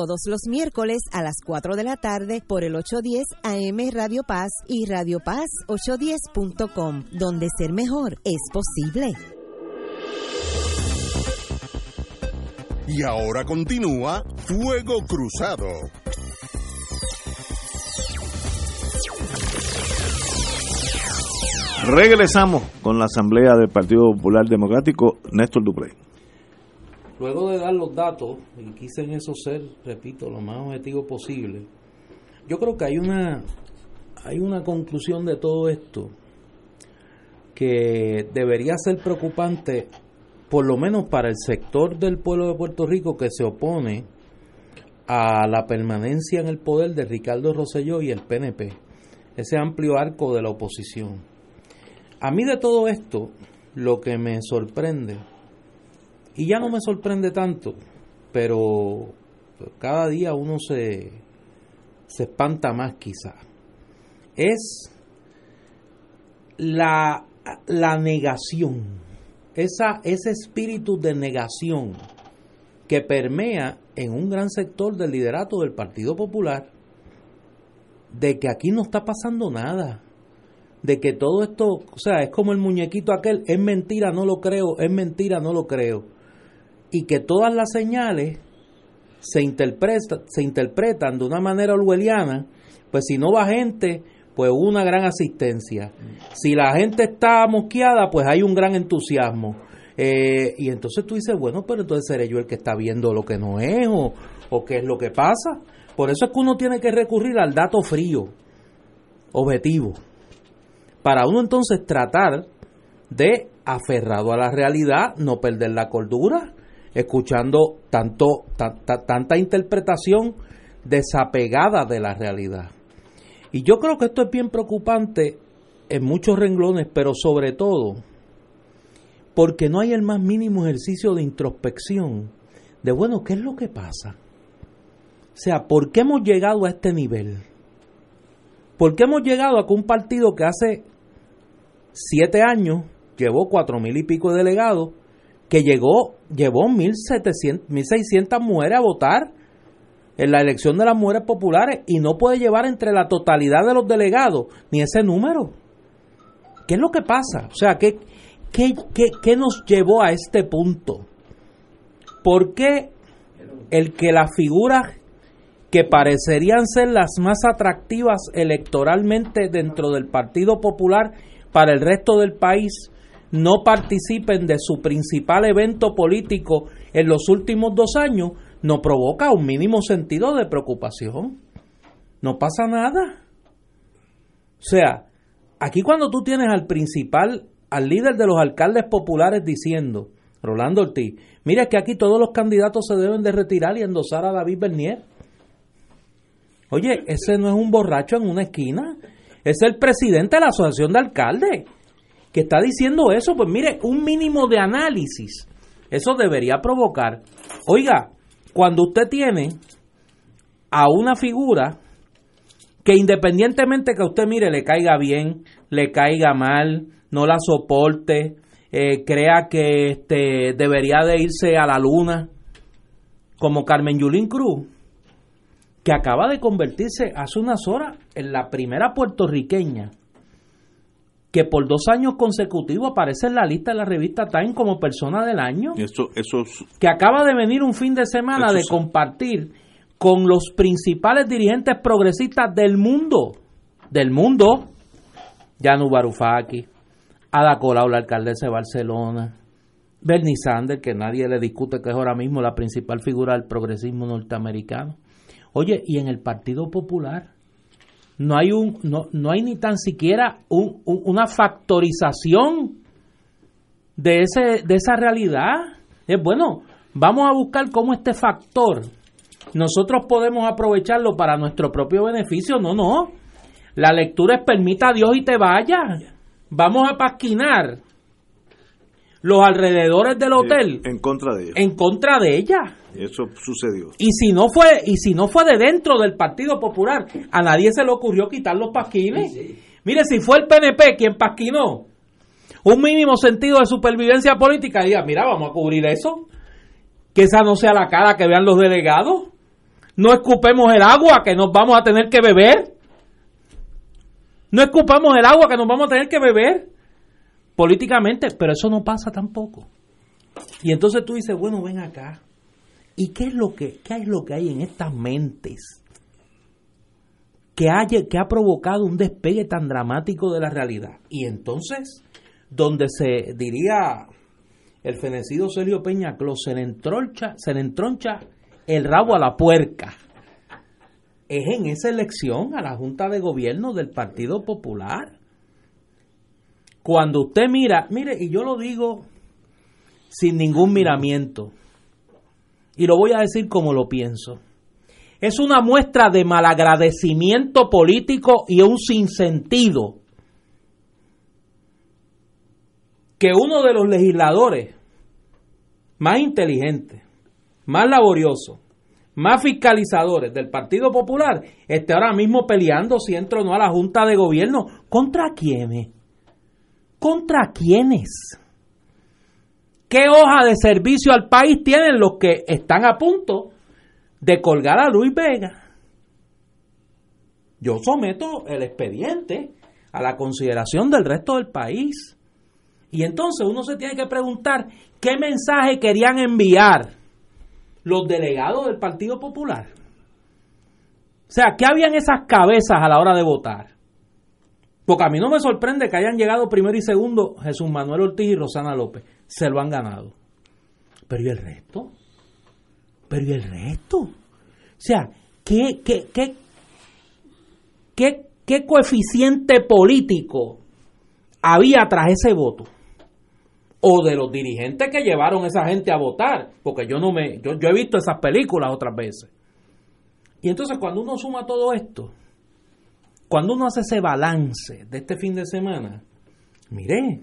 todos los miércoles a las 4 de la tarde por el 810 AM Radio Paz y Radio Paz 810.com, donde ser mejor es posible. Y ahora continúa Fuego Cruzado. Regresamos con la Asamblea del Partido Popular Democrático, Néstor Duprey. Luego de dar los datos, y quise en eso ser, repito, lo más objetivo posible, yo creo que hay una, hay una conclusión de todo esto que debería ser preocupante, por lo menos para el sector del pueblo de Puerto Rico que se opone a la permanencia en el poder de Ricardo Rosselló y el PNP, ese amplio arco de la oposición. A mí de todo esto, lo que me sorprende y ya no me sorprende tanto, pero cada día uno se, se espanta más quizá. Es la, la negación, esa, ese espíritu de negación que permea en un gran sector del liderato del Partido Popular de que aquí no está pasando nada, de que todo esto, o sea, es como el muñequito aquel, es mentira, no lo creo, es mentira, no lo creo, y que todas las señales se, interpreta, se interpretan de una manera orwelliana, pues si no va gente, pues una gran asistencia. Si la gente está mosqueada, pues hay un gran entusiasmo. Eh, y entonces tú dices, bueno, pero entonces seré yo el que está viendo lo que no es o, o qué es lo que pasa. Por eso es que uno tiene que recurrir al dato frío, objetivo, para uno entonces tratar de, aferrado a la realidad, no perder la cordura, escuchando tanto, tanta interpretación desapegada de la realidad. Y yo creo que esto es bien preocupante en muchos renglones, pero sobre todo porque no hay el más mínimo ejercicio de introspección de, bueno, ¿qué es lo que pasa? O sea, ¿por qué hemos llegado a este nivel? ¿Por qué hemos llegado a que un partido que hace siete años llevó cuatro mil y pico de delegados, que llegó, llevó mil seiscientas mujeres a votar en la elección de las mujeres populares y no puede llevar entre la totalidad de los delegados ni ese número? ¿Qué es lo que pasa? O sea, ¿qué, qué, qué, qué nos llevó a este punto? ¿Por qué el que las figuras que parecerían ser las más atractivas electoralmente dentro del Partido Popular para el resto del país no participen de su principal evento político en los últimos dos años, no provoca un mínimo sentido de preocupación. No pasa nada. O sea, aquí cuando tú tienes al principal, al líder de los alcaldes populares diciendo, Rolando Ortiz, mira que aquí todos los candidatos se deben de retirar y endosar a David Bernier. Oye, ese no es un borracho en una esquina, es el presidente de la Asociación de Alcaldes que está diciendo eso. Pues mire, un mínimo de análisis, eso debería provocar. Oiga, cuando usted tiene a una figura que independientemente que a usted mire le caiga bien, le caiga mal, no la soporte, eh, crea que este, debería de irse a la luna, como Carmen Yulín Cruz, que acaba de convertirse hace unas horas en la primera puertorriqueña que por dos años consecutivos aparece en la lista de la revista Time como persona del año. Eso, eso, que acaba de venir un fin de semana de compartir con los principales dirigentes progresistas del mundo, del mundo, Yanu Varoufakis, Ada Colau, la alcaldesa de Barcelona, Bernie Sanders, que nadie le discute que es ahora mismo la principal figura del progresismo norteamericano. Oye, y en el Partido Popular no hay un no, no hay ni tan siquiera un, una factorización de ese de esa realidad. Es bueno, vamos a buscar cómo este factor nosotros podemos aprovecharlo para nuestro propio beneficio. No, no. La lectura es permita a Dios y te vaya. Vamos a pasquinar los alrededores del hotel en contra de ella. En contra de ella. Eso sucedió. Y si no fue y si no fue de dentro del Partido Popular, a nadie se le ocurrió quitar los pasquines. Mire, si fue el PNP quien pasquinó un mínimo sentido de supervivencia política, diga, mira, vamos a cubrir eso. Que esa no sea la cara que vean los delegados. No escupemos el agua que nos vamos a tener que beber. No escupamos el agua que nos vamos a tener que beber políticamente, pero eso no pasa tampoco. Y entonces tú dices, bueno, ven acá. ¿Y qué es lo que, qué es lo que hay en estas mentes que, haya, que ha provocado un despegue tan dramático de la realidad? Y entonces, donde se diría el fenecido Sergio Peña se le entroncha, se le entroncha el rabo a la puerca. Es en esa elección a la Junta de Gobierno del Partido Popular cuando usted mira, mire, y yo lo digo sin ningún miramiento, y lo voy a decir como lo pienso, es una muestra de malagradecimiento político y un sinsentido que uno de los legisladores más inteligentes, más laboriosos, más fiscalizadores del Partido Popular esté ahora mismo peleando si entro o no a la Junta de Gobierno. ¿Contra quiénes? ¿Contra quiénes? ¿Qué hoja de servicio al país tienen los que están a punto de colgar a Luis Vega. Yo someto el expediente a la consideración del resto del país. Y entonces uno se tiene que preguntar qué mensaje querían enviar los delegados del Partido Popular. O sea, ¿qué habían esas cabezas a la hora de votar? Porque a mí no me sorprende que hayan llegado primero y segundo Jesús Manuel Ortiz y Rosana López. Se lo han ganado. Pero ¿y el resto? Pero ¿y el resto? O sea, ¿qué, qué, qué, qué, qué coeficiente político había tras ese voto? O de los dirigentes que llevaron a esa gente a votar, porque yo no me, yo, yo he visto esas películas otras veces. Y entonces cuando uno suma todo esto, cuando uno hace ese balance de este fin de semana, mire,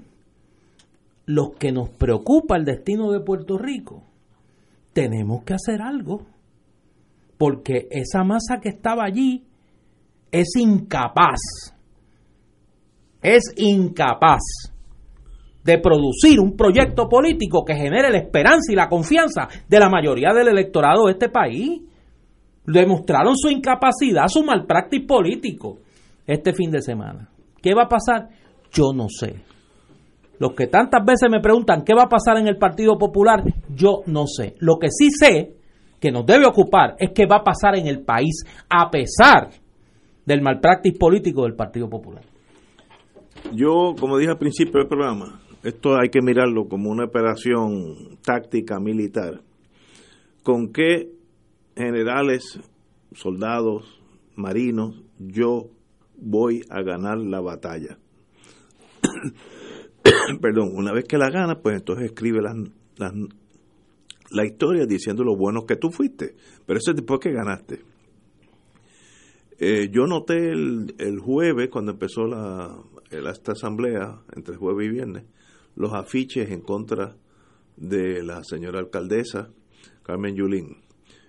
los que nos preocupa el destino de Puerto Rico, tenemos que hacer algo. Porque esa masa que estaba allí es incapaz, es incapaz de producir un proyecto político que genere la esperanza y la confianza de la mayoría del electorado de este país. Demostraron su incapacidad, su malpractice político este fin de semana. ¿Qué va a pasar? Yo no sé. Los que tantas veces me preguntan qué va a pasar en el Partido Popular, yo no sé. Lo que sí sé que nos debe ocupar es qué va a pasar en el país a pesar del malpractice político del Partido Popular. Yo, como dije al principio del programa, esto hay que mirarlo como una operación táctica militar. ¿Con qué generales, soldados, marinos yo voy a ganar la batalla? Perdón, una vez que la gana, pues entonces escribe las, las, la historia diciendo lo bueno que tú fuiste. Pero eso es después que ganaste. Eh, yo noté el, el, jueves, cuando empezó la, esta asamblea, entre jueves y viernes, los afiches en contra de la señora alcaldesa Carmen Yulín.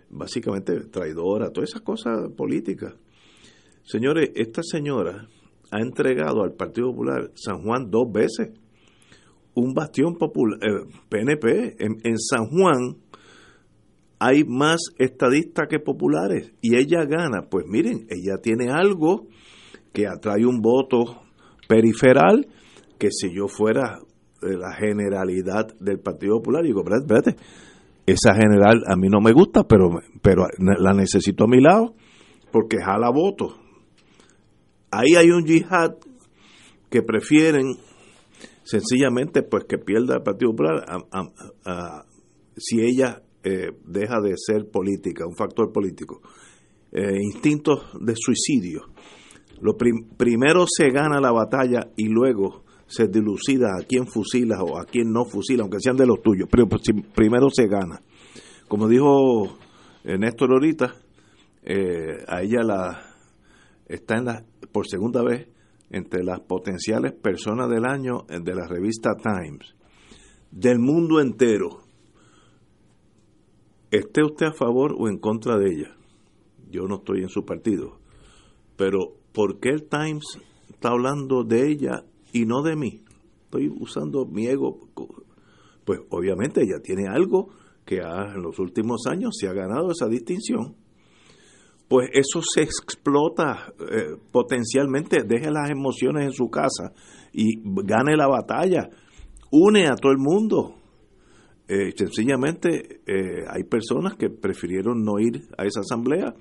Básicamente traidora, todas esas cosas políticas. Señores, esta señora ha entregado al Partido Popular San Juan dos veces. Un bastión popular, eh, PNP, en, San Juan hay más estadistas que populares y ella gana. Pues miren, ella tiene algo que atrae un voto periferal que si yo fuera de la generalidad del Partido Popular, digo, espérate, espérate, esa general a mí no me gusta, pero, pero la necesito a mi lado porque jala votos. Ahí hay un yihad que prefieren sencillamente pues que pierda el Partido Popular si ella eh, deja de ser política, un factor político. Eh, instintos de suicidio. Lo prim primero se gana la batalla y luego se dilucida a quién fusila o a quién no fusila, aunque sean de los tuyos. Pero pues, primero se gana. Como dijo Néstor ahorita, eh, a ella la está en la por segunda vez entre las potenciales personas del año de la revista Times del mundo entero esté usted a favor o en contra de ella. Yo no estoy en su partido. Pero ¿por qué el Times está hablando de ella y no de mí? Estoy usando mi ego. Pues obviamente ella tiene algo que ha, en los últimos años se ha ganado esa distinción. Pues eso se explota eh, potencialmente, deje las emociones en su casa y gane la batalla. Une a todo el mundo, eh, sencillamente eh, hay personas que prefirieron no ir a esa asamblea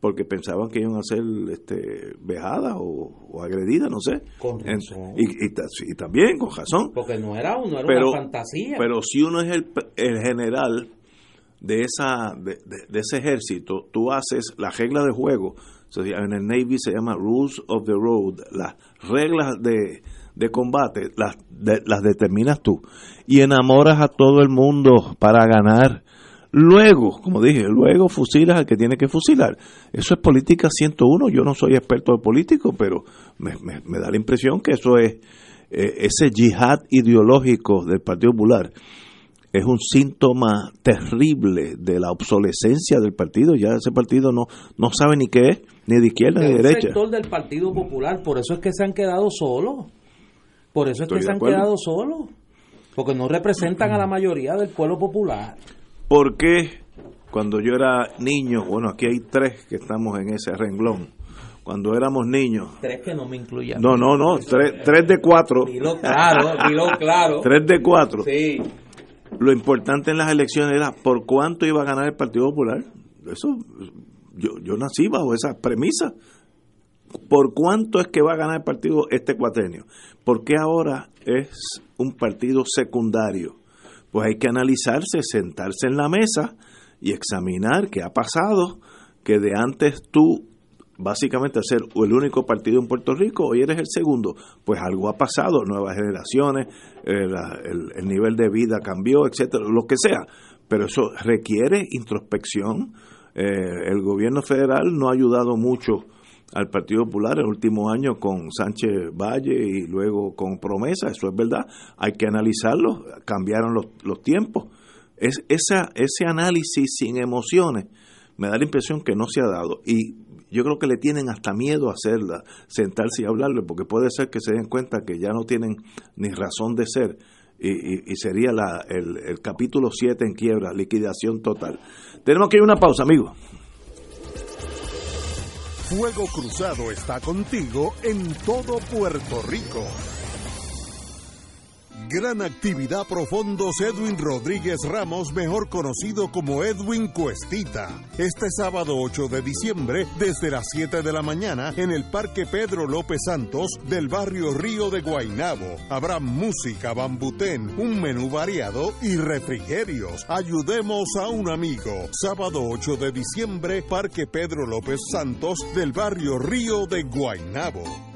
porque pensaban que iban a ser este, vejadas o, o agredidas, no sé. Con en, y, y, y, también con razón. Porque no era, no era pero, una fantasía. Pero si uno es el, el general de, esa, de, de, ese ejército, tú haces la regla de juego. En el Navy se llama Rules of the Road, las reglas de, de combate las, de, las determinas tú y enamoras a todo el mundo para ganar. Luego, como dije, luego fusilas al que tiene que fusilar. Eso es política 101. Yo no soy experto de político, pero me, me, me da la impresión que eso es eh, ese yihad ideológico del Partido Popular es un síntoma terrible de la obsolescencia del partido. Ya ese partido no, no sabe ni qué es, ni de izquierda ni de derecha. sector del Partido Popular, por eso es que se han quedado solos. Por eso es Estoy que se han acuerdo. quedado solos. Porque no representan a la mayoría del pueblo popular. ¿Por qué cuando yo era niño, bueno, aquí hay tres que estamos en ese renglón. Cuando éramos niños. Tres que no me incluyan. No, no, no, tres, tres de cuatro. Dilo claro, dilo claro. Tres de cuatro. Sí. Lo importante en las elecciones era por cuánto iba a ganar el Partido Popular. Eso, yo, yo nací bajo esa premisa. ¿Por cuánto es que va a ganar el partido este cuatrenio? ¿Por qué ahora es un partido secundario? Pues hay que analizarse, sentarse en la mesa y examinar qué ha pasado, que de antes tú básicamente ser el único partido en Puerto Rico, hoy eres el segundo. Pues algo ha pasado, nuevas generaciones, eh, el nivel de vida cambió, etcétera, lo que sea. Pero eso requiere introspección. Eh, el gobierno federal no ha ayudado mucho al Partido Popular el último año con Sánchez Valle y luego con Promesa, eso es verdad. Hay que analizarlo, cambiaron los, los tiempos. Es, esa, ese análisis sin emociones me da la impresión que no se ha dado. Y yo creo que le tienen hasta miedo a hacerla, sentarse y hablarle, porque puede ser que se den cuenta que ya no tienen ni razón de ser. Y, sería el capítulo 7 en quiebra, liquidación total. Tenemos que ir a una pausa, amigos. Fuego Cruzado está contigo en todo Puerto Rico. Gran actividad Profondos Edwin Rodríguez Ramos, mejor conocido como Edwin Cuestita. Este sábado 8 de diciembre, desde las 7 de la mañana, en el Parque Pedro López Santos del barrio Río de Guainabo. Habrá música, bambutén, un menú variado y refrigerios. Ayudemos a un amigo. Sábado 8 de diciembre, Parque Pedro López Santos del barrio Río de Guainabo.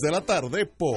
de la tarde por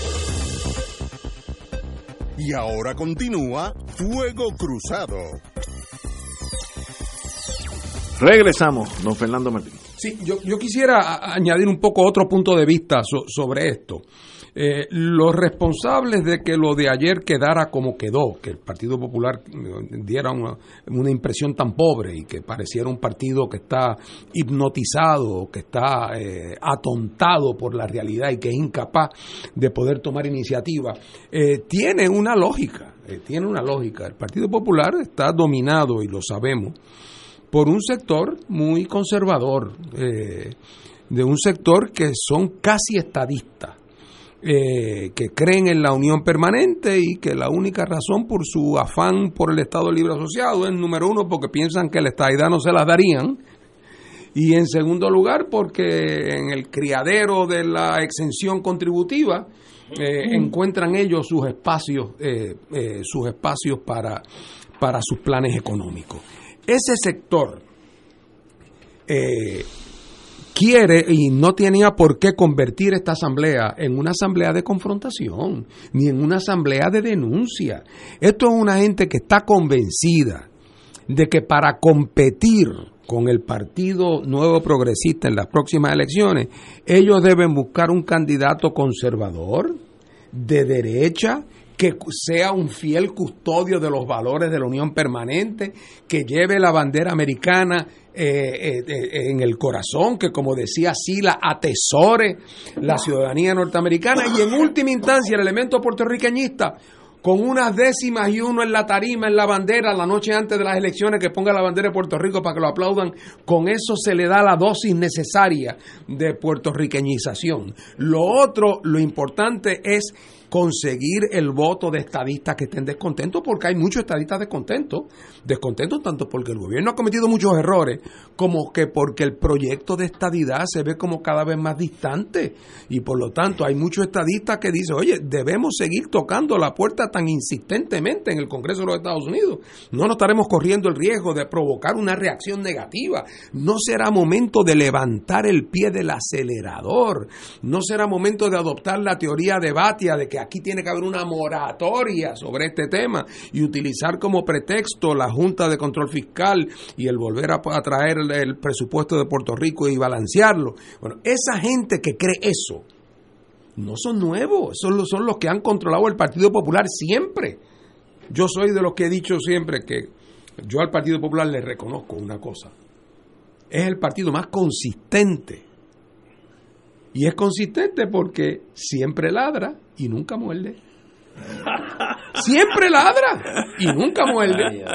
Y ahora continúa Fuego Cruzado. Regresamos, don Fernando Martín. Sí, yo, yo quisiera añadir un poco otro punto de vista so- sobre esto. Eh, los responsables de que lo de ayer quedara como quedó, que el Partido Popular diera una, una impresión tan pobre y que pareciera un partido que está hipnotizado, que está eh, atontado por la realidad y que es incapaz de poder tomar iniciativa, eh, tiene una lógica, eh, tiene una lógica. El Partido Popular está dominado, y lo sabemos, por un sector muy conservador, eh, de un sector que son casi estadistas, eh, que creen en la unión permanente y que la única razón por su afán por el Estado Libre Asociado es, número uno, porque piensan que la estadidad no se las darían, y en segundo lugar, porque en el criadero de la exención contributiva eh, encuentran ellos sus espacios, eh, sus espacios para, para sus planes económicos. Ese sector quiere y no tenía por qué convertir esta asamblea en una asamblea de confrontación, ni en una asamblea de denuncia. Esto es una gente que está convencida de que para competir con el Partido Nuevo Progresista en las próximas elecciones, ellos deben buscar un candidato conservador, de derecha, que sea un fiel custodio de los valores de la Unión Permanente, que lleve la bandera americana eh, eh, en el corazón, que como decía Sila, atesore la ciudadanía norteamericana y en última instancia el elemento puertorriqueñista con unas décimas y uno en la tarima, en la bandera, la noche antes de las elecciones, que ponga la bandera de Puerto Rico para que lo aplaudan, con eso se le da la dosis necesaria de puertorriqueñización. Lo otro, lo importante es conseguir el voto de estadistas que estén descontentos, porque hay muchos estadistas descontentos, descontentos tanto porque el gobierno ha cometido muchos errores, como que porque el proyecto de estadidad se ve como cada vez más distante, y por lo tanto hay muchos estadistas que dicen, oye, debemos seguir tocando la puerta tan insistentemente en el Congreso de los Estados Unidos, no nos estaremos corriendo el riesgo de provocar una reacción negativa, no será momento de levantar el pie del acelerador, no será momento de adoptar la teoría de Batia de que aquí tiene que haber una moratoria sobre este tema y utilizar como pretexto la Junta de Control Fiscal y el volver a, traer el, presupuesto de Puerto Rico y balancearlo. Bueno, esa gente que cree eso no son nuevos, son, son los que han controlado el Partido Popular siempre. Yo soy de los que he dicho siempre que yo al Partido Popular le reconozco una cosa. Es el partido más consistente. Y es consistente porque siempre ladra y nunca muerde. Siempre ladra y nunca muerde.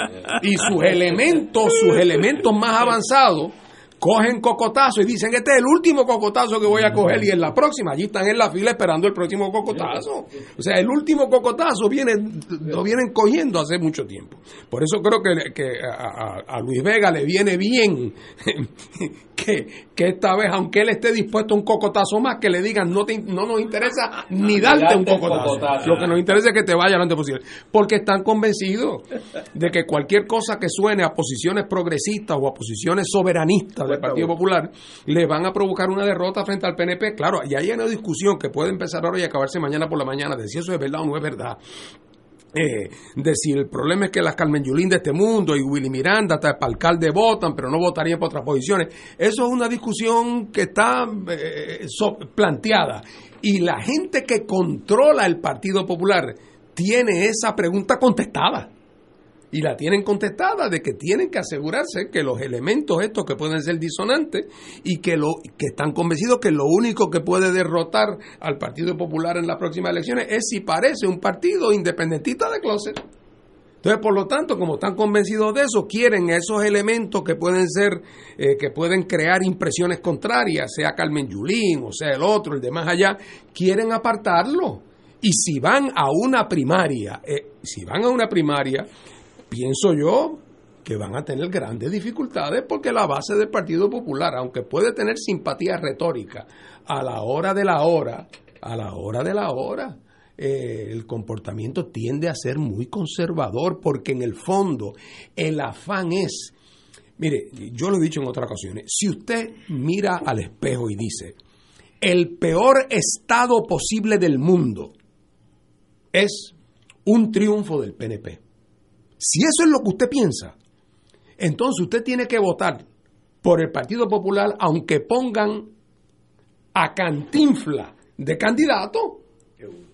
Y sus elementos, sus elementos más avanzados, cogen cocotazo y dicen, este es el último cocotazo que voy a coger y en la próxima, allí están en la fila esperando el próximo cocotazo. O sea, el último cocotazo viene, lo vienen cogiendo hace mucho tiempo. Por eso creo que, que a, a, Luis Vega le viene bien que, que, esta vez, aunque él esté dispuesto a un cocotazo más, que le digan, no, te, no nos interesa ni darte un cocotazo. Lo que nos interesa es que te vaya lo antes posible. Porque están convencidos de que cualquier cosa que suene a posiciones progresistas o a posiciones soberanistas del Partido Popular, le van a provocar una derrota frente al PNP. Claro, y hay una discusión que puede empezar ahora y acabarse mañana por la mañana, de si eso es verdad o no es verdad. Eh, de si el problema es que las Carmen Yulín de este mundo y Willy Miranda hasta para alcalde votan, pero no votarían por otras posiciones. Eso es una discusión que está eh, planteada. Y la gente que controla el Partido Popular tiene esa pregunta contestada y la tienen contestada de que tienen que asegurarse que los elementos estos que pueden ser disonantes y que lo que están convencidos que lo único que puede derrotar al Partido Popular en las próximas elecciones es si parece un partido independentista de closet. Entonces, por lo tanto, como están convencidos de eso, quieren esos elementos que pueden ser, eh, que pueden crear impresiones contrarias, sea Carmen Yulín o sea el otro, el de más allá, quieren apartarlo. Y si van a una primaria, eh, si van a una primaria, pienso yo que van a tener grandes dificultades porque la base del Partido Popular, aunque puede tener simpatía retórica, a la hora de la hora, a la hora de la hora, eh, el comportamiento tiende a ser muy conservador porque en el fondo el afán es, mire, yo lo he dicho en otras ocasiones, si usted mira al espejo y dice, el peor estado posible del mundo es un triunfo del PNP si eso es lo que usted piensa, entonces usted tiene que votar por el Partido Popular aunque pongan a Cantinfla de candidato.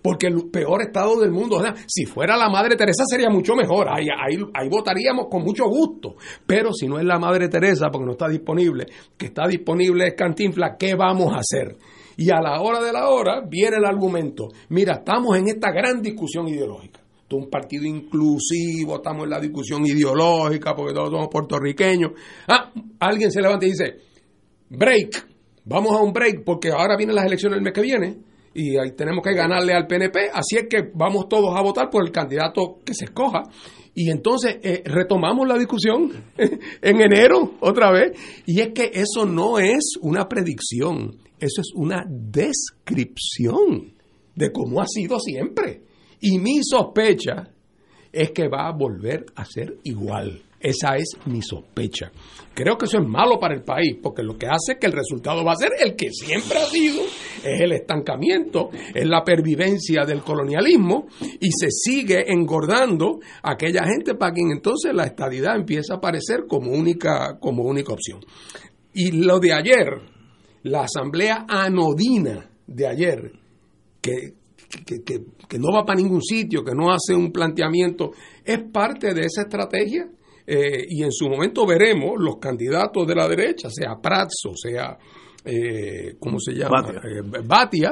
Porque el peor estado del mundo, si fuera la Madre Teresa sería mucho mejor, ahí, ahí, ahí, votaríamos con mucho gusto. Pero si no es la Madre Teresa, porque no está disponible, que está disponible es Cantinfla, ¿qué vamos a hacer? Y a la hora de la hora viene el argumento, mira, estamos en esta gran discusión ideológica un partido inclusivo, estamos en la discusión ideológica porque todos somos puertorriqueños. Ah, alguien se levanta y dice, break, vamos a un break porque ahora vienen las elecciones el mes que viene y ahí tenemos que ganarle al PNP, así es que vamos todos a votar por el candidato que se escoja. Y entonces eh, retomamos la discusión en enero otra vez. Y es que eso no es una predicción, eso es una descripción de cómo ha sido siempre. Y mi sospecha es que va a volver a ser igual. Esa es mi sospecha. Creo que eso es malo para el país, porque lo que hace que el resultado va a ser el que siempre ha sido, es el estancamiento, es la pervivencia del colonialismo y se sigue engordando aquella gente para quien entonces la estadidad empieza a aparecer como única, como única opción. Y lo de ayer, la asamblea anodina de ayer, que que, que, que no va para ningún sitio, que no hace un planteamiento, es parte de esa estrategia. Eh, y en su momento veremos los candidatos de la derecha, sea Prats o sea, eh, ¿cómo se llama? Batia. Eh, Batia,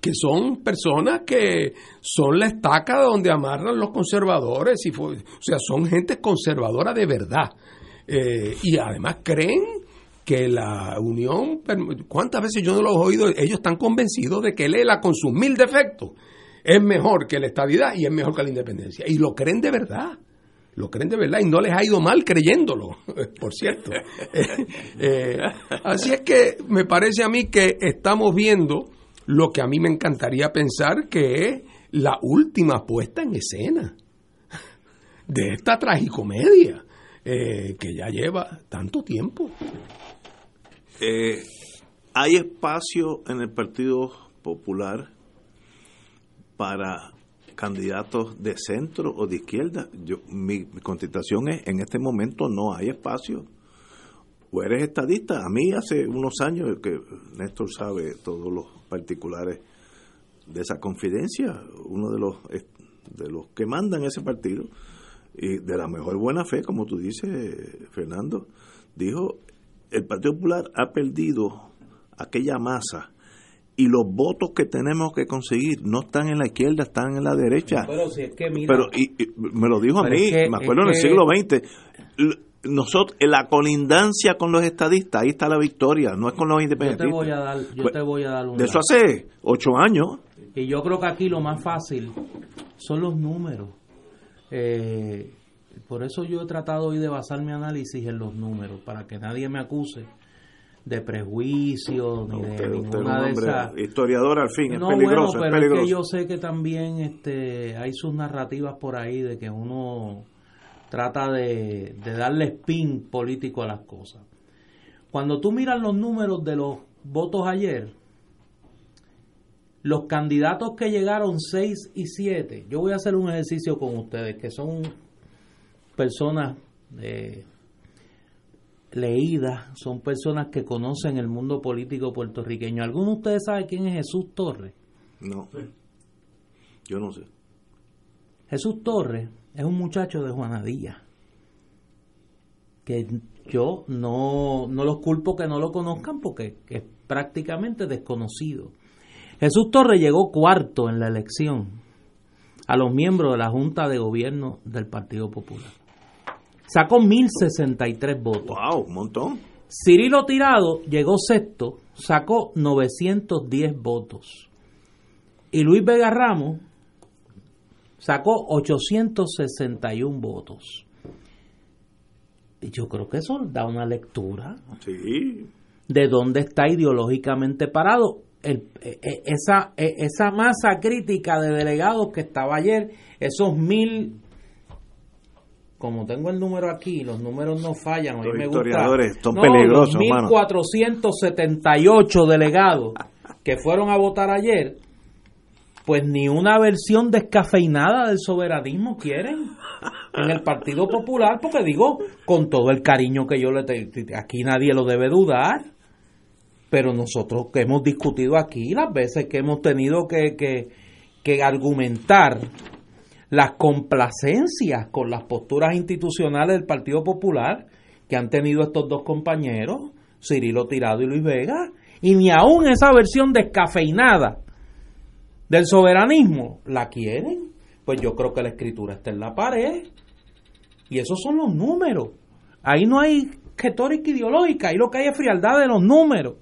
que son personas que son la estaca donde amarran los conservadores, y fue- o sea, son gente conservadora de verdad. Eh, y además creen que la unión, ¿cuántas veces yo no lo he oído? Ellos están convencidos de que Lela con sus mil defectos es mejor que la estabilidad y es mejor que la independencia. Y lo creen de verdad. Lo creen de verdad y no les ha ido mal creyéndolo, por cierto. Eh, eh, así es que me parece a mí que estamos viendo lo que a mí me encantaría pensar que es la última puesta en escena de esta tragicomedia eh, que ya lleva tanto tiempo. Eh, ¿Hay espacio en el Partido Popular para candidatos de centro o de izquierda? Yo, mi, mi contestación es, en este momento no hay espacio. ¿O eres estadista? A mí hace unos años, que Néstor sabe todos los particulares de esa confidencia, uno de los, de los que mandan ese partido, y de la mejor buena fe, como tú dices, Fernando, dijo, el Partido Popular ha perdido aquella masa y los votos que tenemos que conseguir no están en la izquierda, están en la derecha. Pero si es que mira, Pero y, y me lo dijo a mí, es que- me acuerdo en el siglo XX. Nosotros, en la colindancia con los estadistas, ahí está la victoria, no es con los yo te voy a dar, yo te voy a dar un de eso hace ocho años. Y yo creo que aquí lo más fácil son los números. Eh, por eso yo he tratado hoy de basar mi análisis en los números, para que nadie me acuse de prejuicio ni de Usted, un ninguna de esas. historiador al fin, No, es peligroso, bueno, pero es, peligroso. que yo sé que también este, hay sus narrativas por ahí de que uno trata de, de darle spin político a las cosas. Cuando tú miras los números de los votos ayer, los candidatos que llegaron 6 y 7, yo voy a hacer un ejercicio con ustedes, que son personas eh, leídas, son personas que conocen el mundo político puertorriqueño. ¿Alguno de ustedes sabe quién es Jesús Torres? No, yo no sé. Jesús Torres es un muchacho de Juanadilla, que yo no, no los culpo que no lo conozcan porque es prácticamente desconocido. Jesús Torres llegó cuarto en la elección a los miembros de la Junta de Gobierno del Partido Popular. Sacó 1063 votos. Wow, un montón. Cirilo Tirado llegó sexto, sacó 910 votos. Y Luis Vega Ramos sacó 861 votos. Y yo creo que eso da una lectura Sí, de dónde está ideológicamente parado el- e- e- esa, e- esa masa crítica de delegados que estaba ayer, esos mil, como tengo el número aquí, los números no fallan, a mí me gusta. son No, peligrosos, los hermano. 1478 delegados que fueron a votar ayer, pues ni una versión descafeinada del soberanismo quieren en el Partido Popular, porque digo, con todo el cariño que yo le tengo, aquí nadie lo debe dudar, pero nosotros que hemos discutido aquí, las veces que hemos tenido que, que, que argumentar las complacencias con las posturas institucionales del Partido Popular que han tenido estos dos compañeros, Cirilo Tirado y Luis Vega, y ni aún esa versión descafeinada del soberanismo la quieren, pues yo creo que la escritura está en la pared. Y esos son los números. Ahí no hay retórica ideológica, ahí lo que hay es frialdad de los números.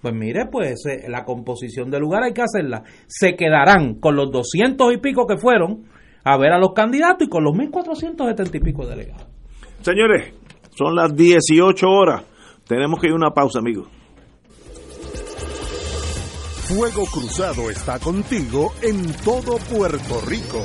Pues mire, pues la composición del lugar hay que hacerla. Se quedarán con los 200 y pico que fueron a ver a los candidatos y con los 1470 y pico delegados. Señores, son las 18 horas. Tenemos que ir a una pausa, amigos. Fuego Cruzado está contigo en todo Puerto Rico.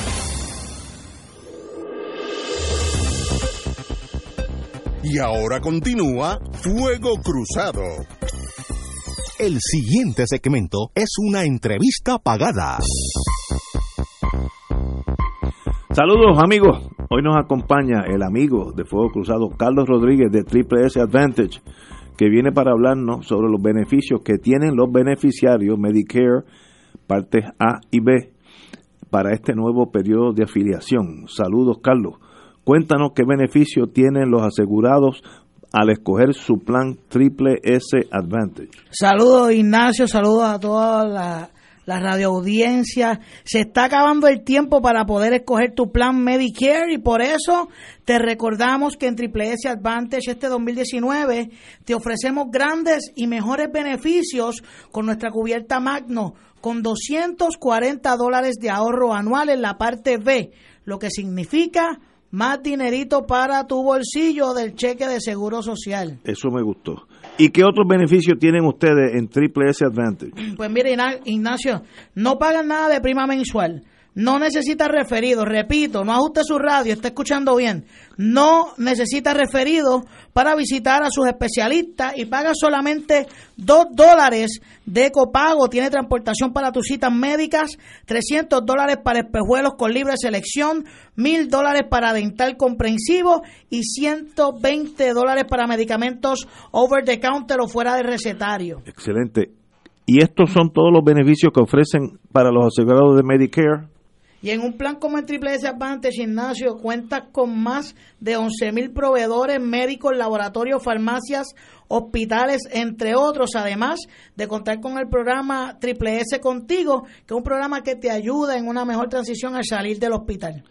Y ahora continúa Fuego Cruzado. El siguiente segmento es una entrevista pagada. Saludos amigos, hoy nos acompaña el amigo de Fuego Cruzado Carlos Rodríguez de Triple S Advantage, que viene para hablarnos sobre los beneficios que tienen los beneficiarios Medicare partes A y B para este nuevo periodo de afiliación. Saludos Carlos, cuéntanos qué beneficios tienen los asegurados al escoger su plan Triple S Advantage. Saludos Ignacio, saludos a toda la, la radioaudiencia. Se está acabando el tiempo para poder escoger tu plan Medicare y por eso te recordamos que en Triple S Advantage este 2019 te ofrecemos grandes y mejores beneficios con nuestra cubierta Magno con 240 dólares de ahorro anual en la parte B, lo que significa más dinerito para tu bolsillo del cheque de seguro social. Eso me gustó. ¿Y qué otros beneficios tienen ustedes en Triple S Advantage? Pues mire, Ignacio, no pagan nada de prima mensual. No necesita referido, repito, no ajuste su radio, está escuchando bien. No necesita referido para visitar a sus especialistas y paga solamente dos dólares de copago. Tiene transportación para tus citas médicas, 300 dólares para espejuelos con libre selección, mil dólares para dental comprensivo y 120 dólares para medicamentos over the counter o fuera de recetario. Excelente. ¿Y estos son todos los beneficios que ofrecen para los asegurados de Medicare? Y en un plan como el Triple S Advantage, Ignacio, cuenta con más de 11 mil proveedores médicos, laboratorios, farmacias, hospitales, entre otros, además de contar con el programa Triple S Contigo, que es un programa que te ayuda en una mejor transición al salir del hospital.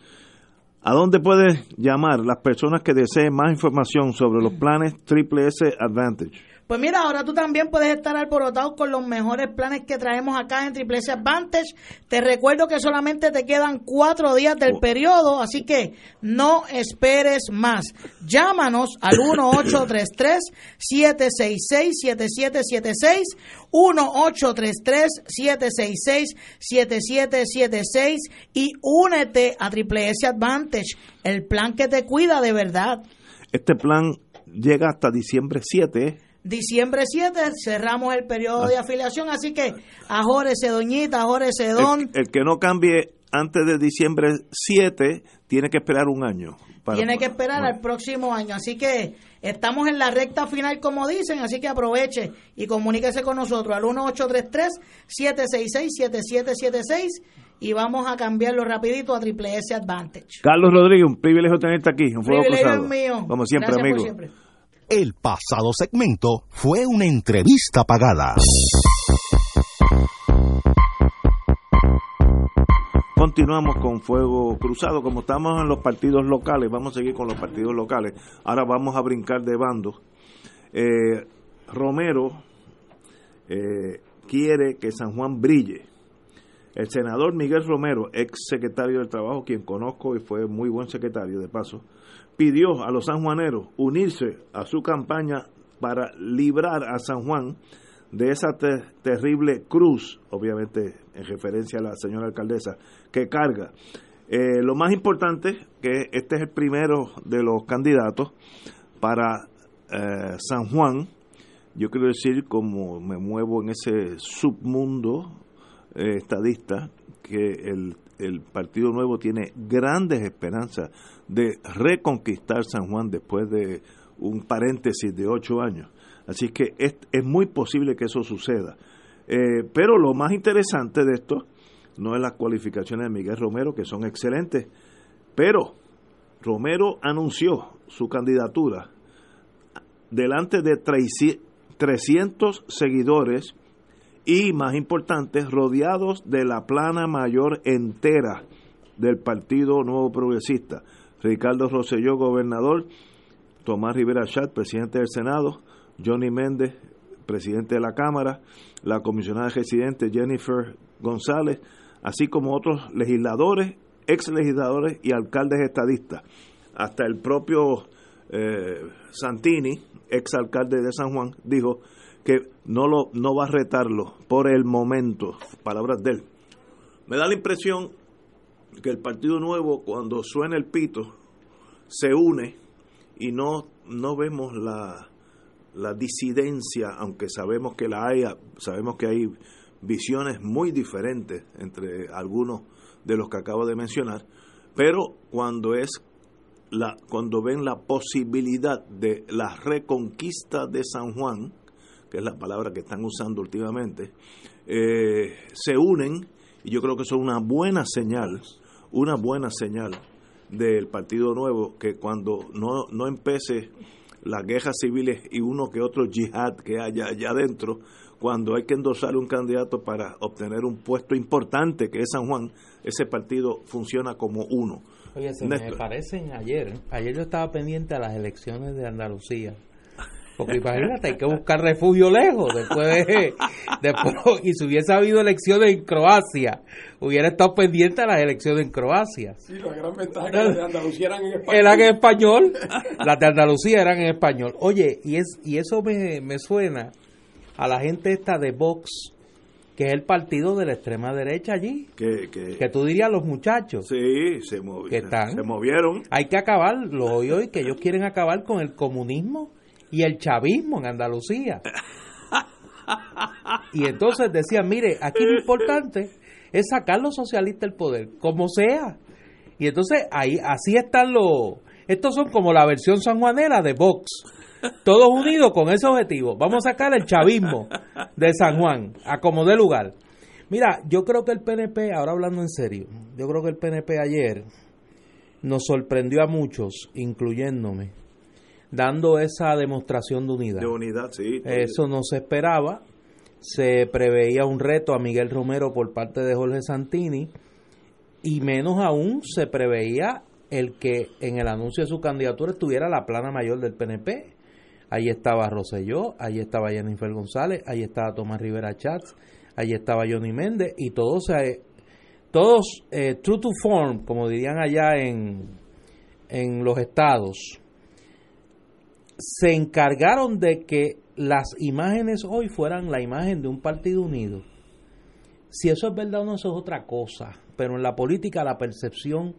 ¿A dónde puedes llamar las personas que deseen más información sobre los planes Triple S Advantage? Pues mira, ahora tú también puedes estar alborotado con los mejores planes que traemos acá en Triple S Advantage. Te recuerdo que solamente te quedan cuatro días del periodo, así que no esperes más. Llámanos al 1833-766-7776, 1833-766-7776 y únete a Triple S Advantage, el plan que te cuida de verdad. Este plan llega hasta diciembre 7. Diciembre 7 cerramos el periodo de afiliación, así que ajórese doñita, ajórese don. El, el que no cambie antes de diciembre 7 tiene que esperar un año. para- Tiene que esperar al próximo año, así que estamos en la recta final como dicen, así que aproveche y comuníquese con nosotros al 1833-766-7776 y vamos a cambiarlo rapidito a Triple S Advantage. Carlos Rodríguez, un privilegio tenerte aquí. Un fuego Privilegio cruzado. mío. Como siempre, Gracias por amigo. siempre. El pasado segmento fue una entrevista pagada. Continuamos con Fuego Cruzado. Como estamos en los partidos locales, vamos a seguir con los partidos locales. Ahora vamos a brincar de bandos. Eh, Romero eh, quiere que San Juan brille. El senador Miguel Romero, ex secretario del Trabajo, quien conozco y fue muy buen secretario de paso, pidió a los sanjuaneros unirse a su campaña para librar a San Juan de esa terrible cruz, obviamente en referencia a la señora alcaldesa, que carga. Eh, lo más importante, que este es el primero de los candidatos para eh, San Juan, yo quiero decir, como me muevo en ese submundo eh, estadista, que el, el Partido Nuevo tiene grandes esperanzas de reconquistar San Juan después de un paréntesis de ocho años. Así que es, muy posible que eso suceda. Eh, pero lo más interesante de esto no es las cualificaciones de Miguel Romero, que son excelentes, pero Romero anunció su candidatura delante de 300 seguidores y, más importante, rodeados de la plana mayor entera del Partido Nuevo Progresista. Ricardo Rosselló, gobernador, Tomás Rivera Chat, presidente del Senado, Johnny Méndez, presidente de la Cámara, la comisionada residente Jennifer González, así como otros legisladores, ex legisladores y alcaldes estadistas. Hasta el propio eh, Santini, ex alcalde de San Juan, dijo que no, lo, no va a retarlo por el momento, palabras de él. Me da la impresión que el Partido Nuevo, cuando suena el pito, se une y no, no vemos la, la disidencia, aunque sabemos que la hay, sabemos que hay visiones muy diferentes entre algunos de los que acabo de mencionar, pero cuando es la, cuando ven la posibilidad de la reconquista de San Juan, que es la palabra que están usando últimamente, eh, se unen y yo creo que eso es una buena señal, una buena señal del Partido Nuevo que cuando no, no empiece las guerras civiles y uno que otro yihad que haya allá adentro, cuando hay que endosar un candidato para obtener un puesto importante que es San Juan, ese partido funciona como uno. Oye, se me parecen ayer, ayer yo estaba pendiente a las elecciones de Andalucía porque imagínate, hay que buscar refugio lejos. Después, después, y si hubiese habido elecciones en Croacia, hubiera estado pendiente a las elecciones en Croacia. Sí, la gran ventaja es que las de Andalucía eran en español. Eran en español. Las de Andalucía eran en español. Oye, y, es, y eso me, me suena a la gente esta de Vox, que es el partido de la extrema derecha allí. Que, que, tú dirías los muchachos. Sí, se, están, se movieron. Hay que acabar, lo hoy hoy, que ellos quieren acabar con el comunismo y el chavismo en Andalucía. Y entonces decían, mire, aquí lo importante es sacar los socialistas del poder, como sea. Y entonces ahí así están los... Estos son como la versión sanjuanera de Vox. Todos unidos con ese objetivo. Vamos a sacar el chavismo de San Juan, a como de lugar. Mira, yo creo que el PNP, ahora hablando en serio, yo creo que el PNP ayer nos sorprendió a muchos, incluyéndome, dando esa demostración de unidad. De unidad, sí. Eso no se esperaba. Se preveía un reto a Miguel Romero por parte de Jorge Santini y menos aún se preveía el que en el anuncio de su candidatura estuviera la plana mayor del PNP. Ahí estaba Roselló, ahí estaba Jennifer González, ahí estaba Tomás Rivera Chats, ahí estaba Johnny Méndez y todos, todos eh, true to form, como dirían allá en, en los estados, se encargaron de que las imágenes hoy fueran la imagen de un partido unido. Si eso es verdad o no, eso es otra cosa. Pero en la política la percepción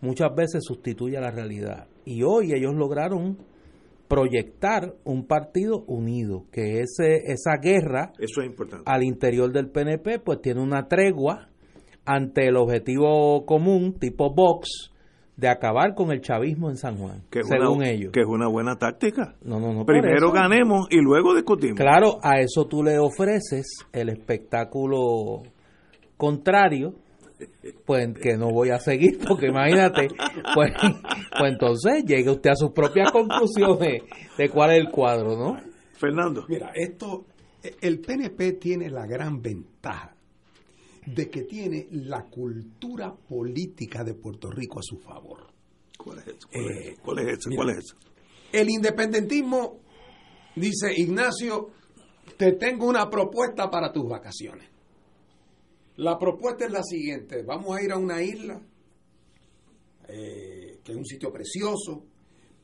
muchas veces sustituye a la realidad. Y hoy ellos lograron proyectar un partido unido, que ese, esa guerra eso es importante. al interior del PNP pues tiene una tregua ante el objetivo común tipo Vox de acabar con el chavismo en San Juan, que según ellos. Que es una buena táctica. No, no, no. Primero ganemos y luego discutimos. Claro, a eso tú le ofreces el espectáculo contrario, pues que no voy a seguir, porque imagínate, pues, pues entonces llegue usted a sus propias conclusiones de cuál es el cuadro, ¿no? Fernando. Mira, esto, el PNP tiene la gran ventaja de que tiene la cultura política de Puerto Rico a su favor. ¿Cuál es eso? ¿Cuál es Eh, eso? ¿Cuál es eso? mira, ¿Cuál es eso? El independentismo dice, Ignacio, te tengo una propuesta para tus vacaciones. La propuesta es la siguiente, vamos a ir a una isla, eh, que es un sitio precioso,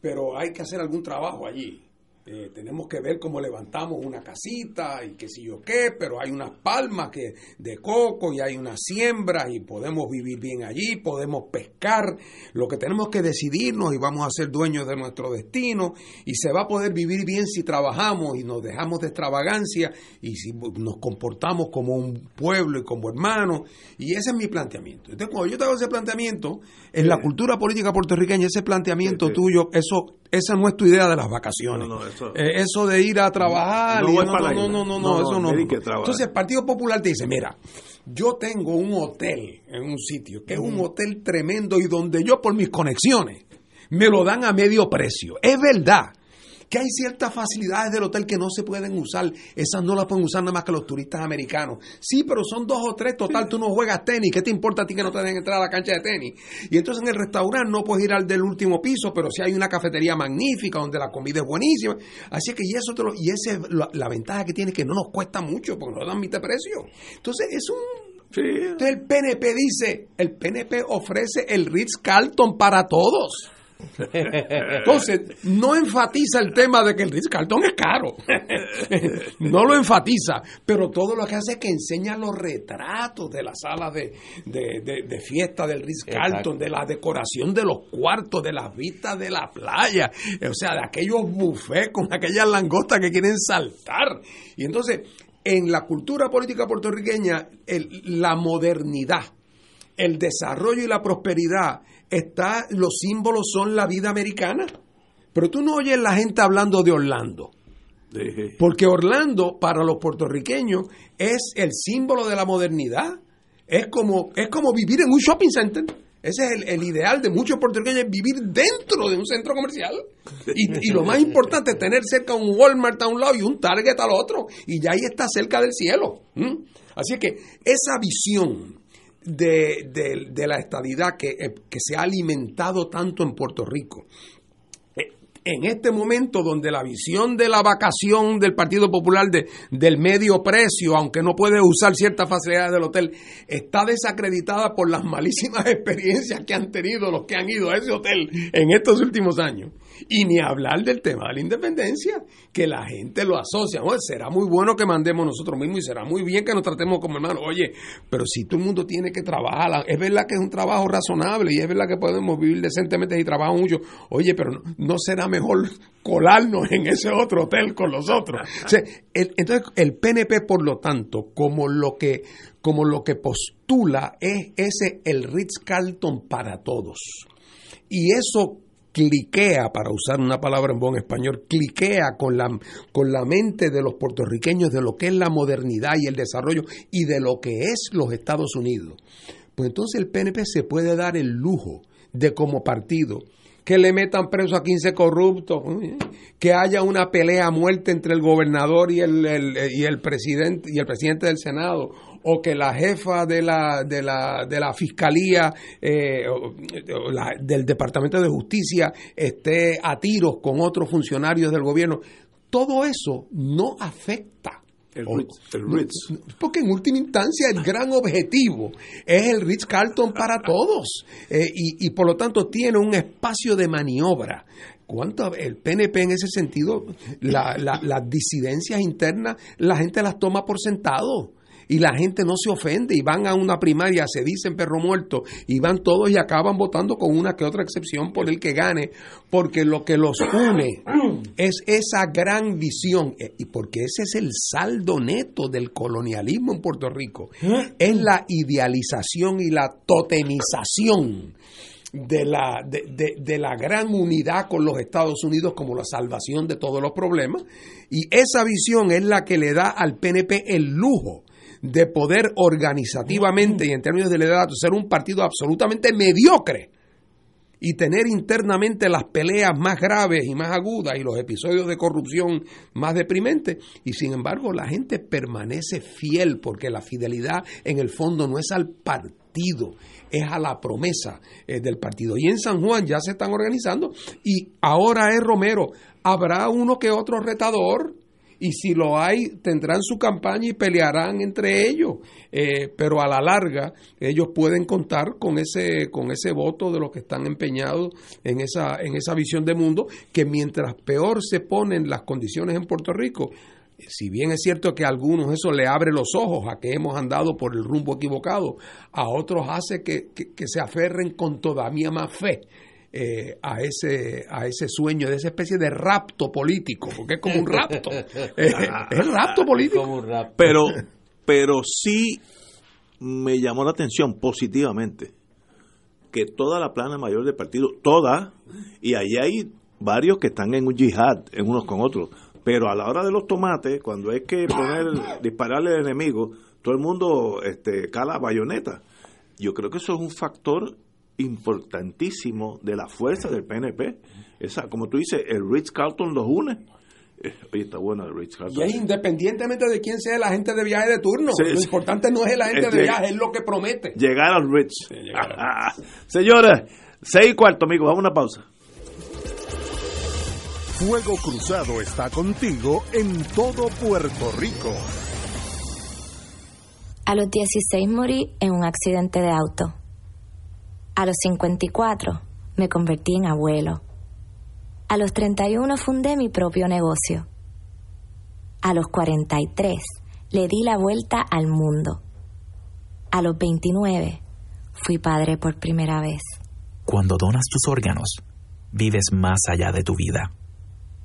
pero hay que hacer algún trabajo allí. Eh, tenemos que ver cómo levantamos una casita y qué sé yo qué, pero hay unas palmas que, de coco y hay unas siembras y podemos vivir bien allí, podemos pescar. Lo que tenemos que decidirnos y vamos a ser dueños de nuestro destino y se va a poder vivir bien si trabajamos y nos dejamos de extravagancia y si nos comportamos como un pueblo y como hermanos. Y ese es mi planteamiento. Entonces, cuando yo te hago ese planteamiento, en la cultura política puertorriqueña, ese planteamiento Sí, sí. tuyo, eso, esa no es tu idea de las vacaciones. No, no, eso- Eh, eso de ir a trabajar, No y para no, no, no, no, No, eso no. Entonces el Partido Popular te dice, mira, yo tengo un hotel en un sitio, que es un hotel tremendo y donde yo por mis conexiones me lo dan a medio precio. Es verdad que hay ciertas facilidades del hotel que no se pueden usar, esas no las pueden usar nada más que los turistas americanos. Sí, pero son dos o tres, total, tú no juegas tenis, ¿qué te importa a ti que no te dejen entrar a la cancha de tenis? Y entonces en el restaurante no puedes ir al del último piso, pero sí hay una cafetería magnífica donde la comida es buenísima. Así que y eso te lo- y esa es la, la ventaja que tiene que no nos cuesta mucho porque nos dan mitad precio. Entonces es un entonces el PNP dice, el PNP ofrece el Ritz Carlton para todos. Entonces, no enfatiza el tema de que el Ritz Carlton es caro. no lo enfatiza, pero todo lo que hace es que enseña los retratos de la sala de, de, de- de fiesta del Ritz Carlton, de la decoración de los cuartos, de las vistas de la playa, o sea, de aquellos buffets con aquellas langostas que quieren saltar. Y entonces, en la cultura política puertorriqueña, el- la modernidad el desarrollo y la prosperidad está, los símbolos son la vida americana. Pero tú no oyes la gente hablando de Orlando. Porque Orlando, para los puertorriqueños, es el símbolo de la modernidad. Es como, es como vivir en un shopping center. Ese es el, el ideal de muchos puertorriqueños, vivir dentro de un centro comercial. Y, y lo más importante es tener cerca un Walmart a un lado y un Target al otro. Y ya ahí está cerca del cielo. ¿m? Así que esa visión de, de- de la estadidad que, eh, que se ha alimentado tanto en Puerto Rico, eh, en este momento donde la visión de la vacación del Partido Popular de, del medio precio, aunque no puede usar ciertas facilidades del hotel, está desacreditada por las malísimas experiencias que han tenido los que han ido a ese hotel en estos últimos años. Y ni hablar del tema de la independencia, que la gente lo asocia. Oye, será muy bueno que mandemos nosotros mismos y será muy bien que nos tratemos como hermanos. Oye, pero si todo el mundo tiene que trabajar, es verdad que es un trabajo razonable y es verdad que podemos vivir decentemente si trabajamos mucho. Oye, pero no, no será mejor colarnos en ese otro hotel con los otros. O sea, el- entonces, el PNP, por lo tanto, como lo que, como lo que postula es ese el Ritz Carlton para todos. Y eso cliquea, para usar una palabra en buen español, cliquea con la, con la mente de los puertorriqueños de lo que es la modernidad y el desarrollo y de lo que es los Estados Unidos. Pues entonces el PNP se puede dar el lujo de como partido que le metan preso a 15 corruptos, ¿eh? que haya una pelea a muerte entre el gobernador y el, el- y el presidente y el presidente del Senado, o que la jefa de la de la, de la fiscalía eh, la- del Departamento de Justicia esté a tiros con otros funcionarios del gobierno. Todo eso no afecta. El Ritz, el Ritz. porque en última instancia el gran objetivo es el Ritz Carlton para todos Eh, y, y por lo tanto tiene un espacio de maniobra. ¿Cuánto el PNP en ese sentido, la- la- las disidencias internas, la gente las toma por sentado? Y la gente no se ofende y van a una primaria, se dicen perro muerto, y van todos y acaban votando con una que otra excepción por el que gane, porque lo que los une es esa gran visión, eh, y porque ese es el saldo neto del colonialismo en Puerto Rico, es la idealización y la totemización de la, de, de- de la gran unidad con los Estados Unidos como la salvación de todos los problemas. Y esa visión es la que le da al PNP el lujo de poder organizativamente y en términos de liderato ser un partido absolutamente mediocre y tener internamente las peleas más graves y más agudas y los episodios de corrupción más deprimentes. Y sin embargo la gente permanece fiel porque la fidelidad en el fondo no es al partido, es a la promesa eh, del partido. Y en San Juan ya se están organizando y ahora es Romero. Habrá uno que otro retador, y si lo hay, tendrán su campaña y pelearán entre ellos. Eh, pero a la larga, ellos pueden contar con ese, con ese voto de los que están empeñados en esa, en esa visión de mundo, que mientras peor se ponen las condiciones en Puerto Rico, si bien es cierto que a algunos eso le abre los ojos a que hemos andado por el rumbo equivocado, a otros hace que, que se aferren con todavía más fe eh, a ese a ese sueño de esa especie de rapto político porque es como un rapto. Eh, es rapto político. pero pero sí me llamó la atención positivamente que toda la plana mayor del partido toda y ahí hay varios que están en un yihad en unos con otros. Pero a la hora de los tomates cuando hay que poner dispararle al enemigo todo el mundo este cala bayoneta. Yo creo que eso es un factor importantísimo de la fuerza del PNP. Esa, como tú dices, el Ritz Carlton los une. Eh, oye, está bueno el Ritz Carlton. Y es independientemente de quién sea el agente de viaje de turno. lo importante no es el agente de viaje, es lo que promete. Llegar al Ritz. Señores, seis y cuarto, amigos, vamos a una pausa. Fuego Cruzado está contigo en todo Puerto Rico. A los 16 morí en un accidente de auto. A los 54 me convertí en abuelo. A los 31 fundé mi propio negocio. A los 43 le di la vuelta al mundo. A los 29 fui padre por primera vez. Cuando donas tus órganos, vives más allá de tu vida.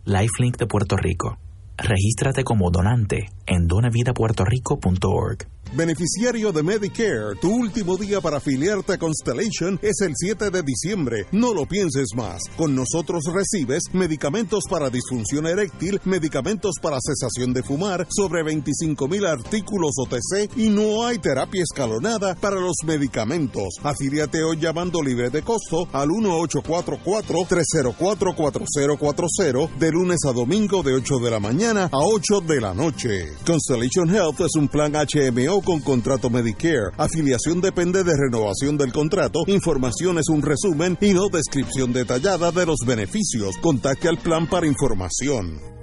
Lifelink de Puerto Rico. Regístrate como donante en donavidapuertorico.org. Beneficiario de Medicare, tu último día para afiliarte a Constellation es el 7 de diciembre. No lo pienses más. Con nosotros recibes medicamentos para disfunción eréctil, medicamentos para cesación de fumar, sobre 25 mil artículos OTC y no hay terapia escalonada para los medicamentos. Afíliate hoy llamando libre de costo al 1844-304-4040 de lunes a domingo de 8 de la mañana a 8 de la noche. Constellation Health es un plan HMO con contrato Medicare. Afiliación depende de renovación del contrato. Información es un resumen y no descripción detallada de los beneficios. Contacte al plan para información.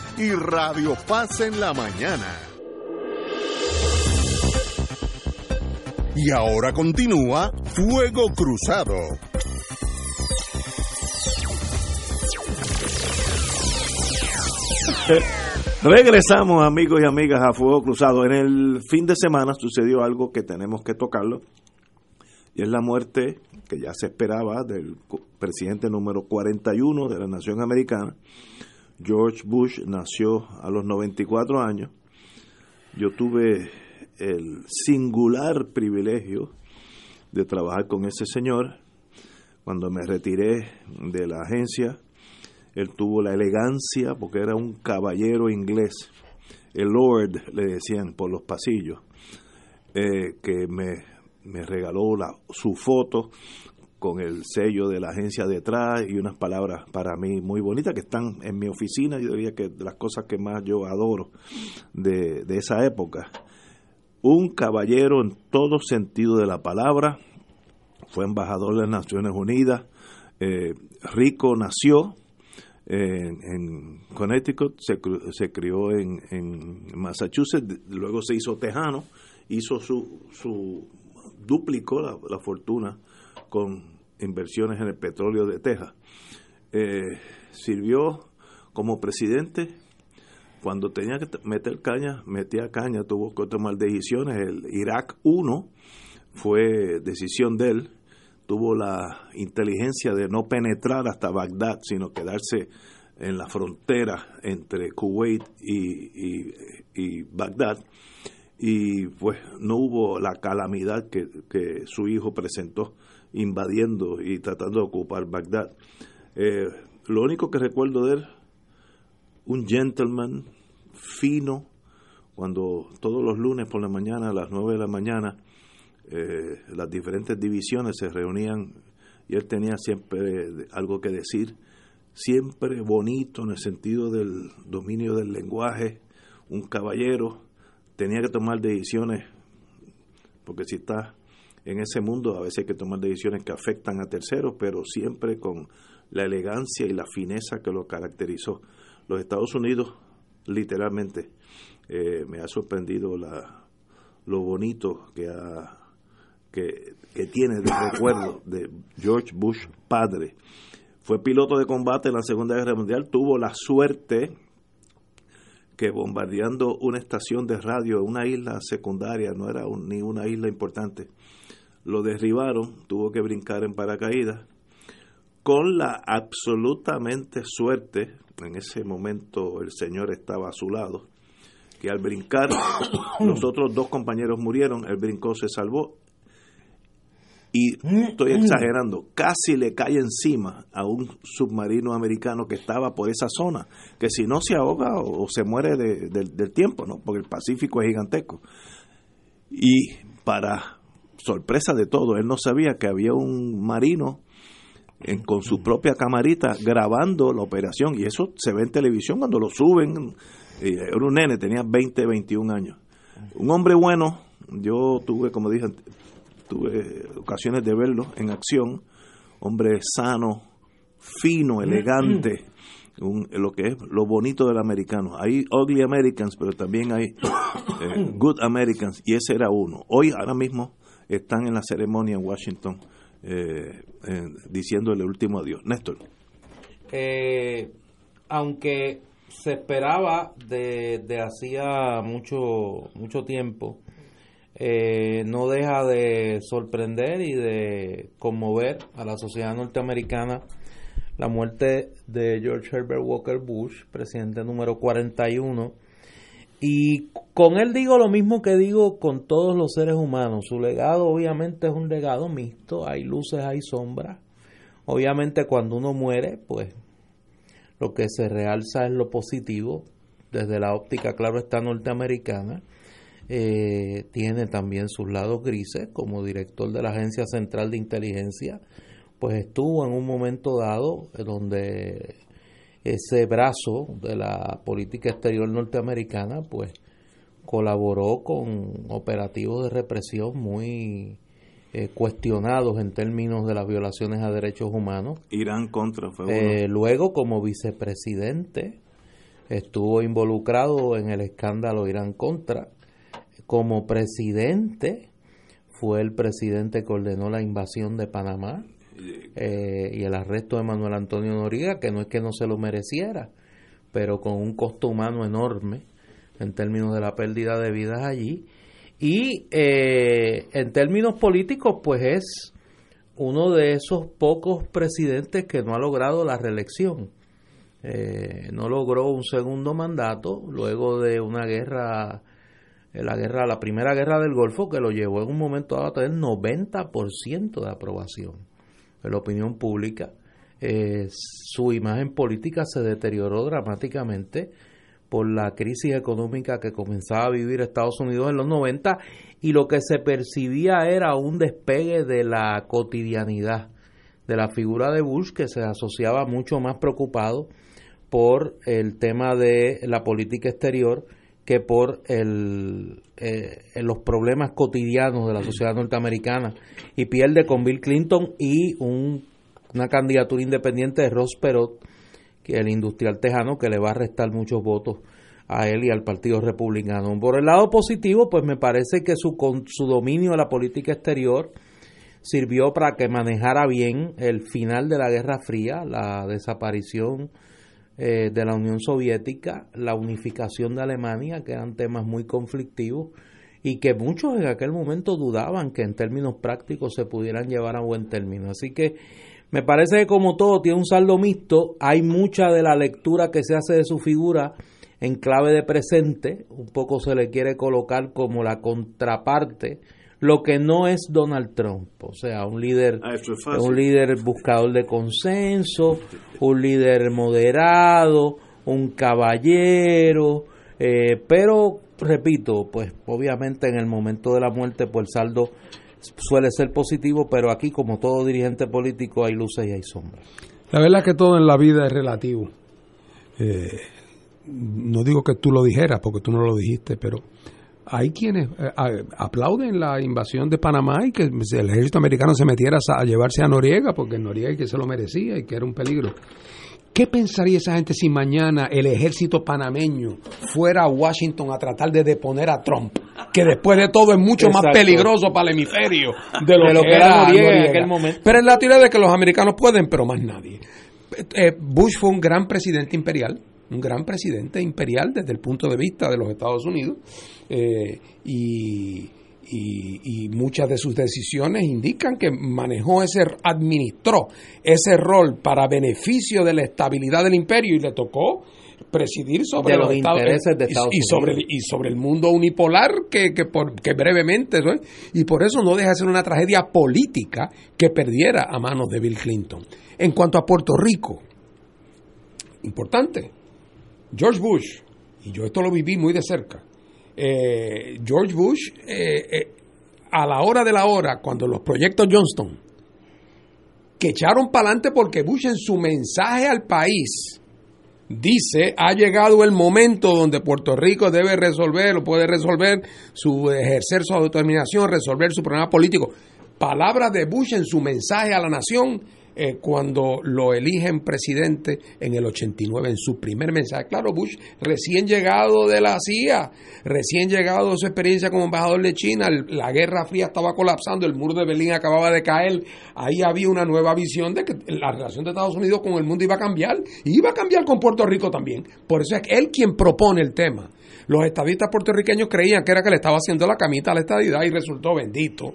y Radio Paz en la mañana. Y ahora continúa Fuego Cruzado. Regresamos amigos y amigas a Fuego Cruzado. En el fin de semana sucedió algo que tenemos que tocarlo y es la muerte que ya se esperaba del presidente número 41 de la nación americana. George Bush nació a los 94 años. Yo tuve el singular privilegio de trabajar con ese señor. Cuando me retiré de la agencia, él tuvo la elegancia, porque era un caballero inglés, el Lord, le decían por los pasillos, eh, que me, regaló su foto con el sello de la agencia detrás y unas palabras para mí muy bonitas que están en mi oficina, yo diría que las cosas que más yo adoro de, de esa época. Un caballero en todo sentido de la palabra, fue embajador de las Naciones Unidas, Eh, Rico nació en, en Connecticut, se, se crió en, en Massachusetts, luego se hizo tejano, hizo su, su duplicó la, la fortuna con inversiones en el petróleo de Texas. Eh, sirvió como presidente cuando tenía que meter caña, metía caña, tuvo que tomar decisiones. El Irak 1 fue decisión de él, tuvo la inteligencia de no penetrar hasta Bagdad, sino quedarse en la frontera entre Kuwait y, y- y Bagdad. Y pues no hubo la calamidad que, que su hijo presentó invadiendo y tratando de ocupar Bagdad. Eh, lo único que recuerdo de él, un gentleman fino, cuando todos los lunes por la mañana, a las 9 de la mañana, eh, las diferentes divisiones se reunían y él tenía siempre algo que decir, siempre bonito en el sentido del dominio del lenguaje, un caballero, tenía que tomar decisiones, porque si está en ese mundo a veces hay que tomar decisiones que afectan a terceros, pero siempre con la elegancia y la fineza que lo caracterizó. Los Estados Unidos, literalmente, eh, me ha sorprendido la, lo bonito que, ha, que, que tiene de recuerdo de George Bush padre. Fue piloto de combate en la Segunda Guerra Mundial, tuvo la suerte que bombardeando una estación de radio, una isla secundaria, no era un- ni una isla importante, lo derribaron, tuvo que brincar en paracaídas, con la absolutamente suerte, en ese momento el señor estaba a su lado, que al brincar los otros dos compañeros murieron, él brincó, se salvó, y estoy exagerando, casi le cae encima a un submarino americano que estaba por esa zona, que si no se ahoga o, se muere de- del tiempo, ¿no? porque el Pacífico es gigantesco. Y para sorpresa de todo, él no sabía que había un marino en- con su propia camarita grabando la operación y eso se ve en televisión cuando lo suben. Era un nene, tenía 20, 21 años. Un hombre bueno, yo tuve, como dije, tuve ocasiones de verlo en acción, hombre sano, fino, elegante, un- lo que es lo bonito del americano. Hay ugly Americans, pero también hay eh, good Americans, y ese era uno. Hoy, ahora mismo, están en la ceremonia en Washington eh, diciendo el último adiós. Néstor. Eh, aunque se esperaba de hacía mucho mucho tiempo eh, no deja de sorprender y de conmover a la sociedad norteamericana la muerte de George Herbert Walker Bush, presidente número 41. Y con él digo lo mismo que digo con todos los seres humanos. Su legado obviamente es un legado mixto, hay luces, hay sombras. Obviamente cuando uno muere, pues lo que se realza es lo positivo, desde la óptica, claro está, norteamericana. Eh, tiene también sus lados grises, como director de la Agencia Central de Inteligencia, pues estuvo en un momento dado eh, donde ese brazo de la política exterior norteamericana, pues colaboró con operativos de represión muy eh, cuestionados en términos de las violaciones a derechos humanos. Irán contra fue uno. Eh, luego, como vicepresidente, estuvo involucrado en el escándalo Irán contra. Como presidente, fue el presidente que ordenó la invasión de Panamá eh, y el arresto de Manuel Antonio Noriega, que no es que no se lo mereciera, pero con un costo humano enorme en términos de la pérdida de vidas allí. Y eh, en términos políticos, pues es uno de esos pocos presidentes que no ha logrado la reelección. Eh, no logró un segundo mandato luego de una guerra, eh, la guerra, la primera guerra del Golfo, que lo llevó en un momento dado a tener 90% de aprobación la opinión pública. Eh, su imagen política se deterioró dramáticamente por la crisis económica que comenzaba a vivir Estados Unidos en los 90 y lo que se percibía era un despegue de la cotidianidad de la figura de Bush que se asociaba mucho más preocupado por el tema de la política exterior que por el, eh, los problemas cotidianos de la sociedad norteamericana y pierde con Bill Clinton y un una candidatura independiente de Ross Perot, que el industrial tejano, que le va a restar muchos votos a él y al Partido Republicano. Por el lado positivo, pues me parece que su, con, su dominio de la política exterior sirvió para que manejara bien el final de la Guerra Fría, la desaparición eh, de la Unión Soviética, la unificación de Alemania, que eran temas muy conflictivos y que muchos en aquel momento dudaban que en términos prácticos se pudieran llevar a buen término. Así que me parece que como todo tiene un saldo mixto, hay mucha de la lectura que se hace de su figura en clave de presente, un poco se le quiere colocar como la contraparte, lo que no es Donald Trump, o sea, un líder, Ah, es un líder buscador de consenso, un líder moderado, un caballero, eh, pero repito, pues obviamente en el momento de la muerte, pues el saldo suele ser positivo, pero aquí como todo dirigente político hay luces y hay sombras. La verdad es que todo en la vida es relativo. Eh, no digo que tú lo dijeras, porque tú no lo dijiste, pero hay quienes eh, aplauden la invasión de Panamá y que el ejército americano se metiera a, llevarse a Noriega, porque Noriega que se lo merecía y que era un peligro. ¿Qué pensaría esa gente si mañana el ejército panameño fuera a Washington a tratar de deponer a Trump? Que después de todo es mucho más peligroso para el hemisferio de lo, De lo que, que era era Noriega en Noriega. aquel momento. Pero es la teoría de que los americanos pueden, pero más nadie. Eh, Bush fue un gran presidente imperial, un gran presidente imperial desde el punto de vista de los Estados Unidos, eh, y, y- y muchas de sus decisiones indican que manejó ese, administró ese rol para beneficio de la estabilidad del imperio y le tocó presidir sobre De los Estados- intereses de y- Estados y, sobre, Unidos. y sobre el mundo unipolar que, que, por, que brevemente ¿no? y por eso no deja de ser una tragedia política que perdiera a manos de Bill Clinton. En cuanto a Puerto Rico, importante, George Bush, y yo esto lo viví muy de cerca, eh, George Bush, eh, eh, a la hora de la hora, cuando los proyectos Johnston, que echaron para adelante porque Bush en su mensaje al país dice, ha llegado el momento donde Puerto Rico debe resolver o puede resolver su ejercer su autodeterminación, resolver su problema político. Palabras de Bush en su mensaje a la nación eh, cuando lo eligen presidente en el 89, en su primer mensaje. Claro, Bush recién llegado de la CIA, recién llegado de su experiencia como embajador de China, la Guerra Fría estaba colapsando, el muro de Berlín acababa de caer, ahí había una nueva visión de que la relación de Estados Unidos con el mundo iba a cambiar, y iba a cambiar con Puerto Rico también. Por eso es él quien propone el tema. Los estadistas puertorriqueños creían que era que le estaba haciendo la camita a la estadidad y resultó bendito.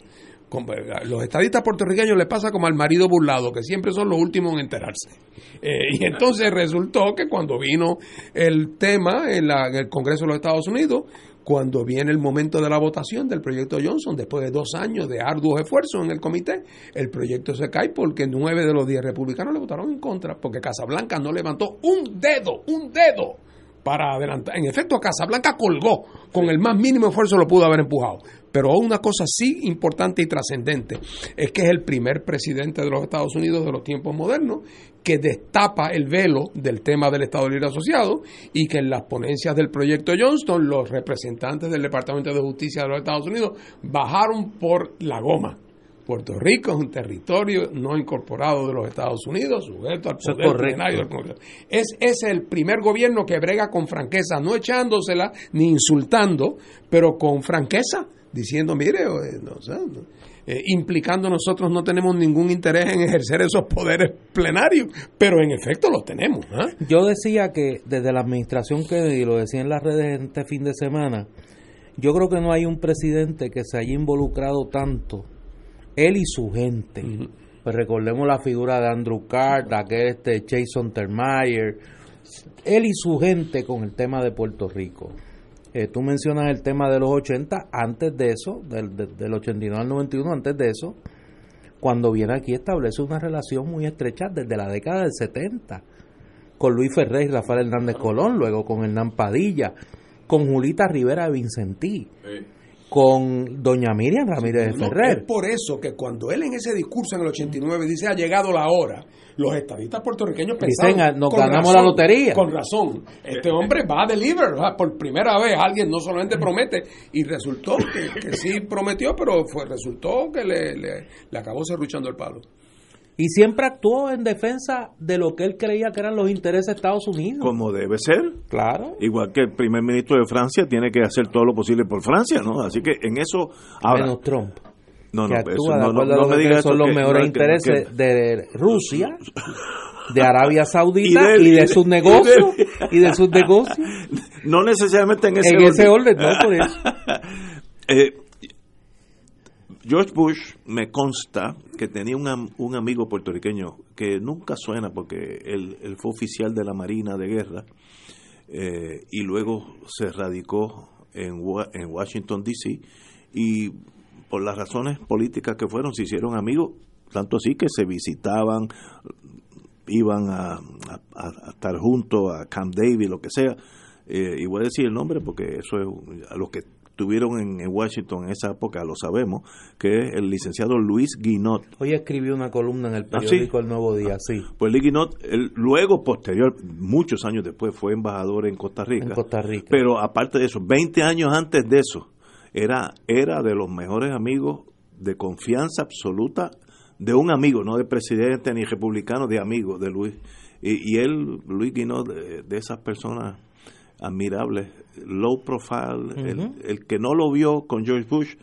Los estadistas puertorriqueños les pasa como al marido burlado, que siempre son los últimos en enterarse. Eh, y entonces resultó que cuando vino el tema en, la- en el Congreso de los Estados Unidos, cuando viene el momento de la votación del proyecto Johnson, después de dos años de arduos esfuerzos en el comité, el proyecto se cae porque nueve de los diez republicanos le votaron en contra, porque Casablanca no levantó un dedo, un dedo para adelantar. En efecto, Casablanca colgó, con el más mínimo esfuerzo lo pudo haber empujado. Pero una cosa sí importante y trascendente es que es el primer presidente de los Estados Unidos de los tiempos modernos que destapa el velo del tema del Estado Libre Asociado y que en las ponencias del proyecto Johnston los representantes del Departamento de Justicia de los Estados Unidos bajaron por la goma. Puerto Rico es un territorio no incorporado de los Estados Unidos, sujeto al poder del Congreso. Es, es el primer gobierno que brega con franqueza, no echándosela ni insultando, pero con franqueza, diciendo, mire, eh, no, no, eh, implicando nosotros no tenemos ningún interés en ejercer esos poderes plenarios, pero en efecto los tenemos. ¿ah? Yo decía que desde la administración Kennedy, lo decía en las redes este fin de semana, yo creo que no hay un presidente que se haya involucrado tanto, él y su gente. Pues recordemos la figura de Andrew Card, de aquel este Jason Termeyer, él y su gente con el tema de Puerto Rico. Eh, tú mencionas el tema de los 80, antes de eso, del, del- del 89 al 91, antes de eso, cuando viene aquí establece una relación muy estrecha desde la década del 70 con Luis Ferré y Rafael Hernández Colón, luego con Hernán Padilla, con Julita Rivera de Vincentí, con doña Miriam Ramírez No, Ferrer. es por eso que cuando él en ese discurso en el 89 dice ha llegado la hora, los estadistas puertorriqueños Dicen, pensaban, "Ah, nos ganamos razón, la lotería". Con razón, este hombre va a deliver, o sea, por primera vez alguien no solamente promete, y resultó que, que sí prometió, pero fue resultó que le, le, le acabó serruchando el palo. Y siempre actuó en defensa de lo que él creía que eran los intereses de Estados Unidos. Como debe ser. Claro. Igual que el primer ministro de Francia tiene que hacer todo lo posible por Francia, ¿no? Así que en eso... Ahora, Menos Trump. no, no, que eso actúa de no, no, a no lo me que diga son eso los que- mejores no, intereses que- de Rusia, de Arabia Saudita Y y de- de, sus y de- negocios y de sus negocios. No necesariamente en ese En ese orden, no, por eso. Eh, George Bush me consta que tenía un, un amigo puertorriqueño que nunca suena porque él, él fue oficial de la Marina de Guerra eh, y luego se radicó en, en Washington, D.C. y por las razones políticas que fueron se hicieron amigos, tanto así que se visitaban, iban a estar juntos a Camp David, lo que sea. Eh, y voy a decir el nombre porque eso es a los que estuvieron en, en Washington en esa época lo sabemos, que es el licenciado Luis Guinot. Hoy escribió una columna en el ¿Ah, sí? periódico El Nuevo Día, sí. Pues Luis Guinot, él, luego, posterior, muchos años después, fue embajador en Costa Rica. En Costa Rica. Pero aparte de eso, 20 años antes de eso, era, era de los mejores amigos de confianza absoluta de un amigo, no de presidente ni republicano, de amigo de Luis. Y, y él, Luis Guinot, de, de esas personas admirables, low profile, el, el que no lo vio con George Bush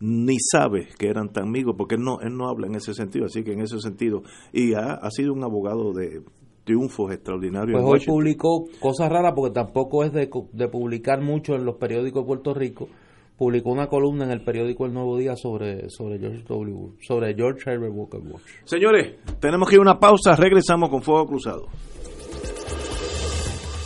ni sabe que eran tan amigos, porque él no, él no habla en ese sentido, así que en ese sentido, y ha, ha sido un abogado de triunfos extraordinarios Pues hoy publicó cosas raras porque tampoco es de, de publicar mucho en los periódicos de Puerto Rico. Publicó una columna en el periódico El Nuevo Día sobre sobre George W. Sobre George Herbert Walker Bush. Señores, tenemos que ir a una pausa, regresamos con Fuego Cruzado.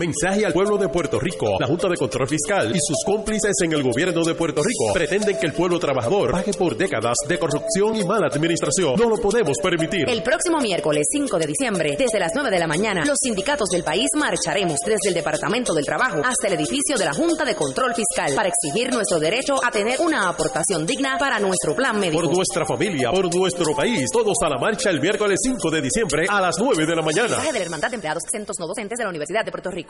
Mensaje al pueblo de Puerto Rico. La Junta de Control Fiscal y sus cómplices en el gobierno de Puerto Rico pretenden que el pueblo trabajador pague por décadas de corrupción y mala administración. No lo podemos permitir. El próximo miércoles 5 de diciembre, desde las 9 de la mañana, los sindicatos del país marcharemos desde el Departamento del Trabajo hasta el edificio de la Junta de Control Fiscal para exigir nuestro derecho a tener una aportación digna para nuestro plan médico. Por nuestra familia, por nuestro país, todos a la marcha el miércoles 5 de diciembre a las 9 de la mañana. Mensaje de la Hermandad de Empleados Exentos No Docentes de la Universidad de Puerto Rico.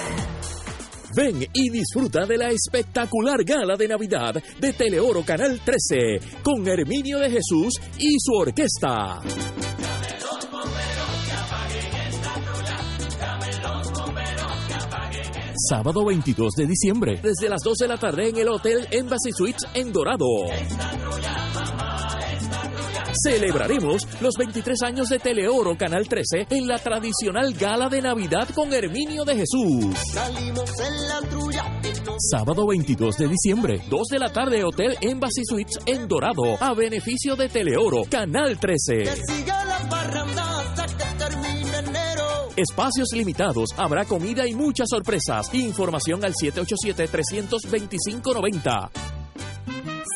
Ven y disfruta de la espectacular gala de Navidad de Teleoro Canal 13 con Herminio de Jesús y su orquesta. Sábado 22 de diciembre, desde las 2 de la tarde en el Hotel Embassy Suites en Dorado. Celebraremos los 23 años de Teleoro Canal 13 en la tradicional gala de Navidad con Herminio de Jesús. Salimos en la trulla Sábado 22 de diciembre, 2 de la tarde, Hotel Embassy Suites en Dorado, a beneficio de Teleoro, Canal 13. siga la parranda hasta que termine enero. Espacios limitados, habrá comida y muchas sorpresas. Información al 787-325-90.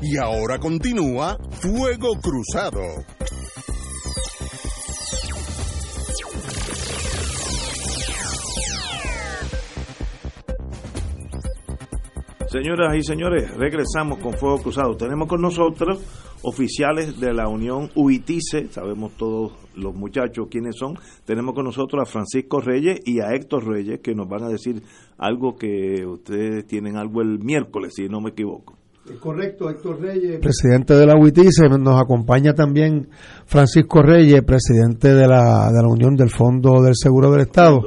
Y ahora continúa Fuego Cruzado. Señoras y señores, regresamos con Fuego Cruzado. Tenemos con nosotros oficiales de la Unión UITICE, sabemos todos los muchachos quiénes son. Tenemos con nosotros a Francisco Reyes y a Héctor Reyes, que nos van a decir algo que ustedes tienen algo el miércoles, si no me equivoco. Correcto, Héctor Reyes, presidente de la UITICE. Nos acompaña también Francisco Reyes, presidente de la, de la Unión del Fondo del Seguro del Estado.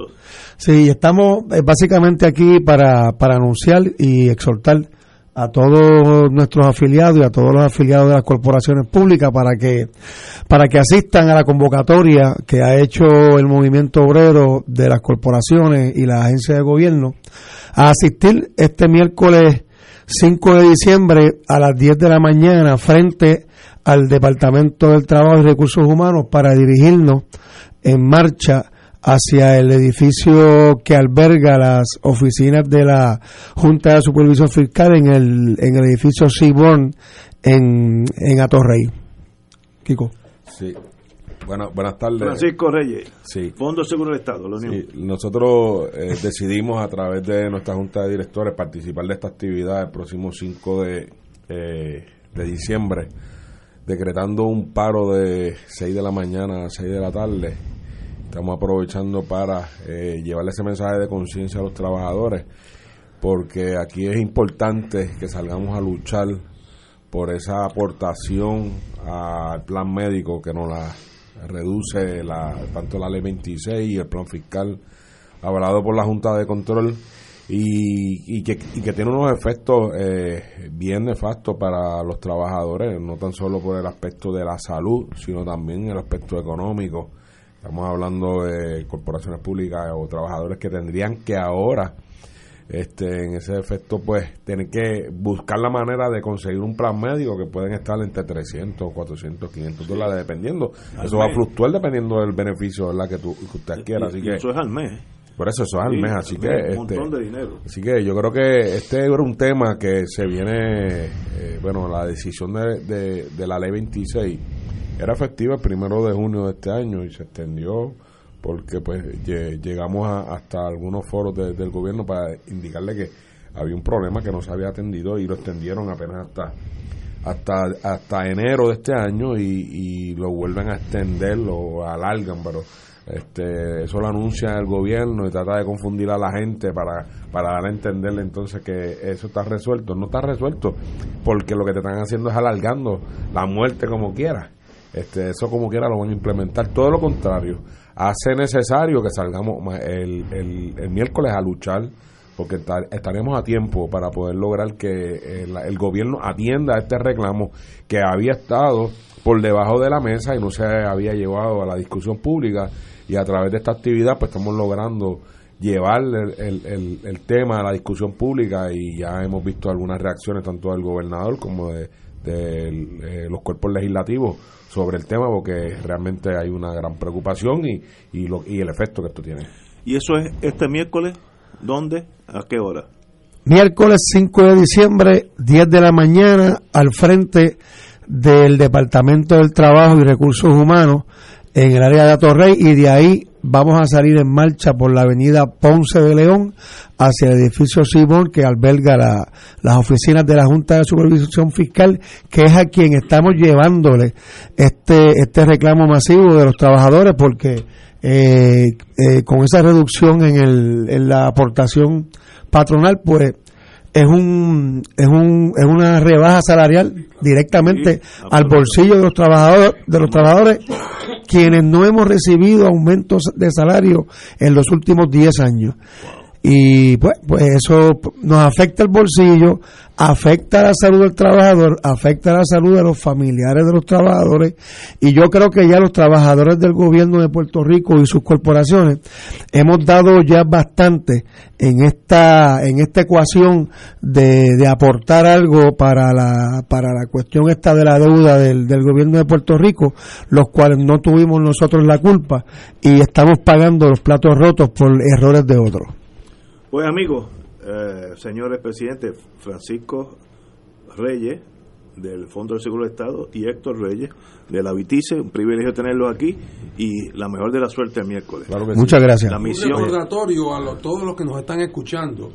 Sí, estamos eh, básicamente aquí para, para anunciar y exhortar a todos nuestros afiliados y a todos los afiliados de las corporaciones públicas para que para que asistan a la convocatoria que ha hecho el movimiento obrero de las corporaciones y las agencias de gobierno a asistir este miércoles 5 de diciembre a las 10 de la mañana frente al Departamento del Trabajo y Recursos Humanos para dirigirnos en marcha hacia el edificio que alberga las oficinas de la Junta de Supervisión Fiscal en el, en el edificio Seaborn en, en Atorrey. Kiko. Sí. Bueno, buenas tardes. Francisco Reyes, Sí. Fondo Seguro del Estado, la Unión. Sí, nosotros eh, decidimos a través de nuestra Junta de Directores participar de esta actividad el próximo 5 de, eh, de diciembre, decretando un paro de 6 de la mañana a 6 de la tarde. Estamos aprovechando para eh, llevarle ese mensaje de conciencia a los trabajadores, porque aquí es importante que salgamos a luchar por esa aportación al plan médico que nos la reduce la, tanto la ley 26 y el plan fiscal avalado por la Junta de Control y, que tiene unos efectos eh, bien nefastos para los trabajadores, no tan solo por el aspecto de la salud, sino también el aspecto económico. Estamos hablando de corporaciones públicas o trabajadores que tendrían que ahora este, en ese efecto, pues, tienen que buscar la manera de conseguir un plan médico que pueden estar entre 300, 400, 500 dólares, dependiendo. Al eso va a fluctuar dependiendo del beneficio ¿verdad? Que, tú, que usted quiera. Así Y- que, eso es al mes. Por eso, eso es al mes. al Así mes, que. un este, montón de dinero. Así que yo creo que este era un tema que se viene, eh, bueno, la decisión de, de, de la ley 26 era efectiva el primero de junio de este año y se extendió porque pues lle- llegamos a- hasta algunos foros de- del gobierno para indicarle que había un problema que no se había atendido y lo extendieron apenas hasta hasta hasta enero de este año y, y lo vuelven a extender lo alargan pero este eso lo anuncia el gobierno y trata de confundir a la gente para para dar a entenderle entonces que eso está resuelto. No está resuelto porque lo que te están haciendo es alargando la muerte como quiera. Este eso como quiera lo van a implementar. Todo lo contrario hace necesario que salgamos el, el, miércoles a luchar porque esta- estaremos a tiempo para poder lograr que el, el gobierno atienda este reclamo que había estado por debajo de la mesa y no se había llevado a la discusión pública. Y a través de esta actividad pues estamos logrando llevar el, el- el- tema a la discusión pública y ya hemos visto algunas reacciones tanto del gobernador como de, de, eh, los cuerpos legislativos sobre el tema porque realmente hay una gran preocupación y, y, lo, y el efecto que esto tiene. ¿Y eso es este miércoles? ¿Dónde? ¿A qué hora? Miércoles 5 de diciembre, 10 de la mañana, al frente del Departamento del Trabajo y Recursos Humanos en el área de Atorrey y de ahí vamos a salir en marcha por la avenida Ponce de León hacia el edificio Simón que alberga la- las oficinas de la Junta de Supervisión Fiscal, que es a quien estamos llevándole este, este reclamo masivo de los trabajadores porque eh, eh, con esa reducción en, el, en la aportación patronal, pues es un es un es una rebaja salarial directamente al bolsillo de los trabajadores de los trabajadores quienes no hemos recibido aumentos de salario en los últimos 10 años y pues, pues eso nos afecta el bolsillo, afecta la salud del trabajador, afecta la salud de los familiares de los trabajadores y yo creo que ya los trabajadores del gobierno de Puerto Rico y sus corporaciones hemos dado ya bastante en esta en esta ecuación de, aportar algo para la para la cuestión esta de la deuda del, del gobierno de Puerto Rico, los cuales no tuvimos nosotros la culpa y estamos pagando los platos rotos por errores de otros. Pues amigos, eh, señores presidentes, Francisco Reyes del Fondo del Seguro del Estado y Héctor Reyes de la Vitice, un privilegio tenerlos aquí y la mejor de la suerte el miércoles. Muchas gracias. La Un misión recordatorio a lo- todos los que nos están escuchando.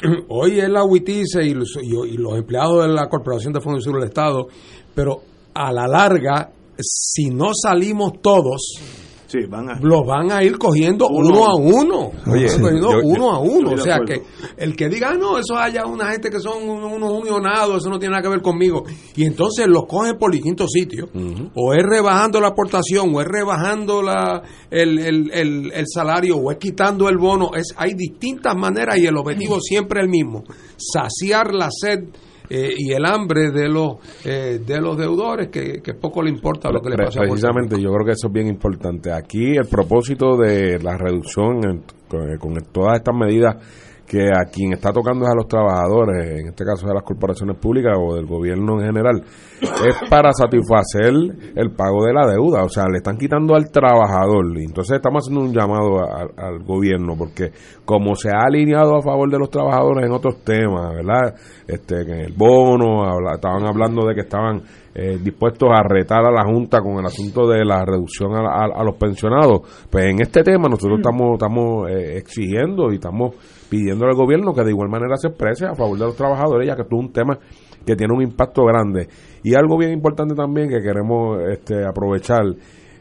Hoy es la UITICE y los, y- y los empleados de la Corporación de Fondos de Seguro del Estado, pero a la larga, si no salimos todos, sí, van a, los van a ir cogiendo Uno. uno, a uno. Oye, Los van cogiendo yo- uno a uno. O sea que el que diga, "Ah, no, eso haya una gente que son un- unos unionados, eso no tiene nada que ver conmigo. Y entonces los cogen por distintos sitios. O es rebajando la aportación, o es rebajando la, el, el, el, el salario, o es quitando el bono. Es, hay distintas maneras y el objetivo siempre es el mismo. Saciar la sed eh, y el hambre de los eh, de los deudores que, que poco le importa lo que le pasa Precisamente, yo creo que eso es bien importante. Aquí el propósito de la reducción en- con, con todas estas medidas que a quien está tocando es a los trabajadores, en este caso de las corporaciones públicas o del gobierno en general, es para satisfacer el pago de la deuda. O sea, le están quitando al trabajador. Entonces estamos haciendo un llamado al gobierno, porque como se ha alineado a favor de los trabajadores en otros temas, ¿verdad? Este, en el bono, estaban hablando de que estaban eh, dispuestos a retar a la Junta con el asunto de la reducción a, a- a los pensionados. Pues en este tema nosotros estamos, estamos eh, exigiendo y estamos pidiendo al gobierno que de igual manera se exprese a favor de los trabajadores, ya que esto es un tema que tiene un impacto grande. Y algo bien importante también que queremos este, aprovechar,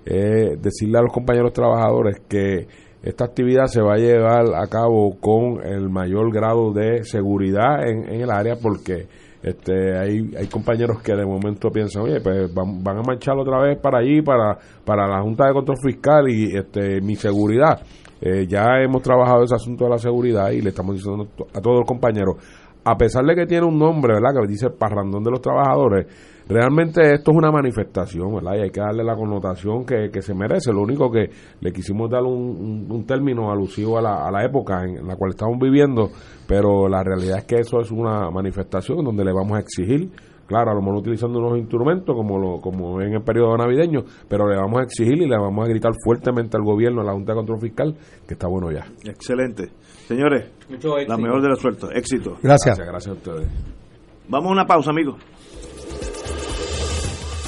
eh, decirle a los compañeros trabajadores que esta actividad se va a llevar a cabo con el mayor grado de seguridad en, en el área porque este hay, hay compañeros que de momento piensan, oye, pues van, van a marchar otra vez para allí, para, para la Junta de Control Fiscal y este mi seguridad. Eh, ya hemos trabajado ese asunto de la seguridad y le estamos diciendo a todos los compañeros, a pesar de que tiene un nombre, ¿verdad? Que dice Parrandón de los Trabajadores, realmente esto es una manifestación, ¿verdad? Y hay que darle la connotación que, que se merece. Lo único que le quisimos dar un, un- un término alusivo a la, a la época en la cual estamos viviendo, pero la realidad es que eso es una manifestación donde le vamos a exigir Claro, a lo mejor utilizando unos instrumentos como lo, como en el periodo navideño, pero le vamos a exigir y le vamos a gritar fuertemente al gobierno, a la Junta de Control Fiscal, que está bueno ya. Excelente. Señores, Mucho éxito. la mejor de la suerte. Éxito. Gracias. Gracias a ustedes. Vamos a una pausa, amigos.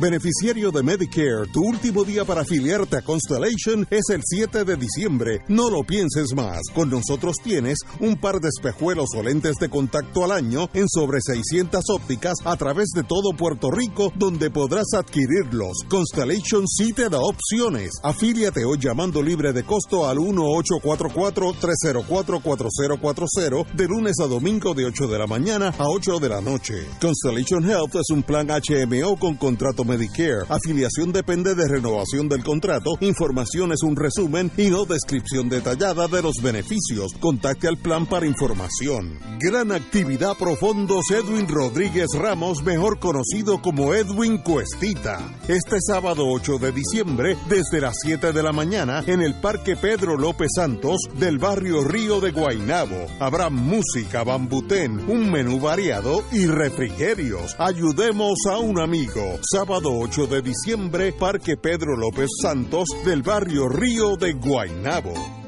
Beneficiario de Medicare, tu último día para afiliarte a Constellation es el 7 de diciembre. No lo pienses más. Con nosotros tienes un par de espejuelos o lentes de contacto al año en sobre 600 ópticas a través de todo Puerto Rico donde podrás adquirirlos. Constellation sí te da opciones. Afíliate hoy llamando libre de costo al 1844-304-4040 de lunes a domingo de 8 de la mañana a 8 de la noche. Constellation Health es un plan HMO con contrato Medicare. Afiliación depende de renovación del contrato. Información es un resumen y no descripción detallada de los beneficios. Contacte al plan para información. Gran actividad profundos Edwin Rodríguez Ramos, mejor conocido como Edwin Cuestita. Este sábado 8 de diciembre, desde las 7 de la mañana, en el Parque Pedro López Santos del barrio Río de Guainabo. Habrá música, bambutén, un menú variado y refrigerios. Ayudemos a un amigo. Sábado 8 de diciembre, Parque Pedro López Santos del barrio Río de Guainabo.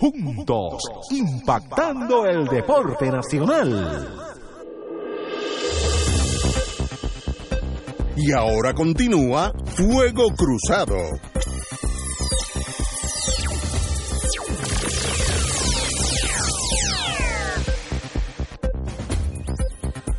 juntos, impactando el deporte nacional. Y ahora continúa Fuego Cruzado.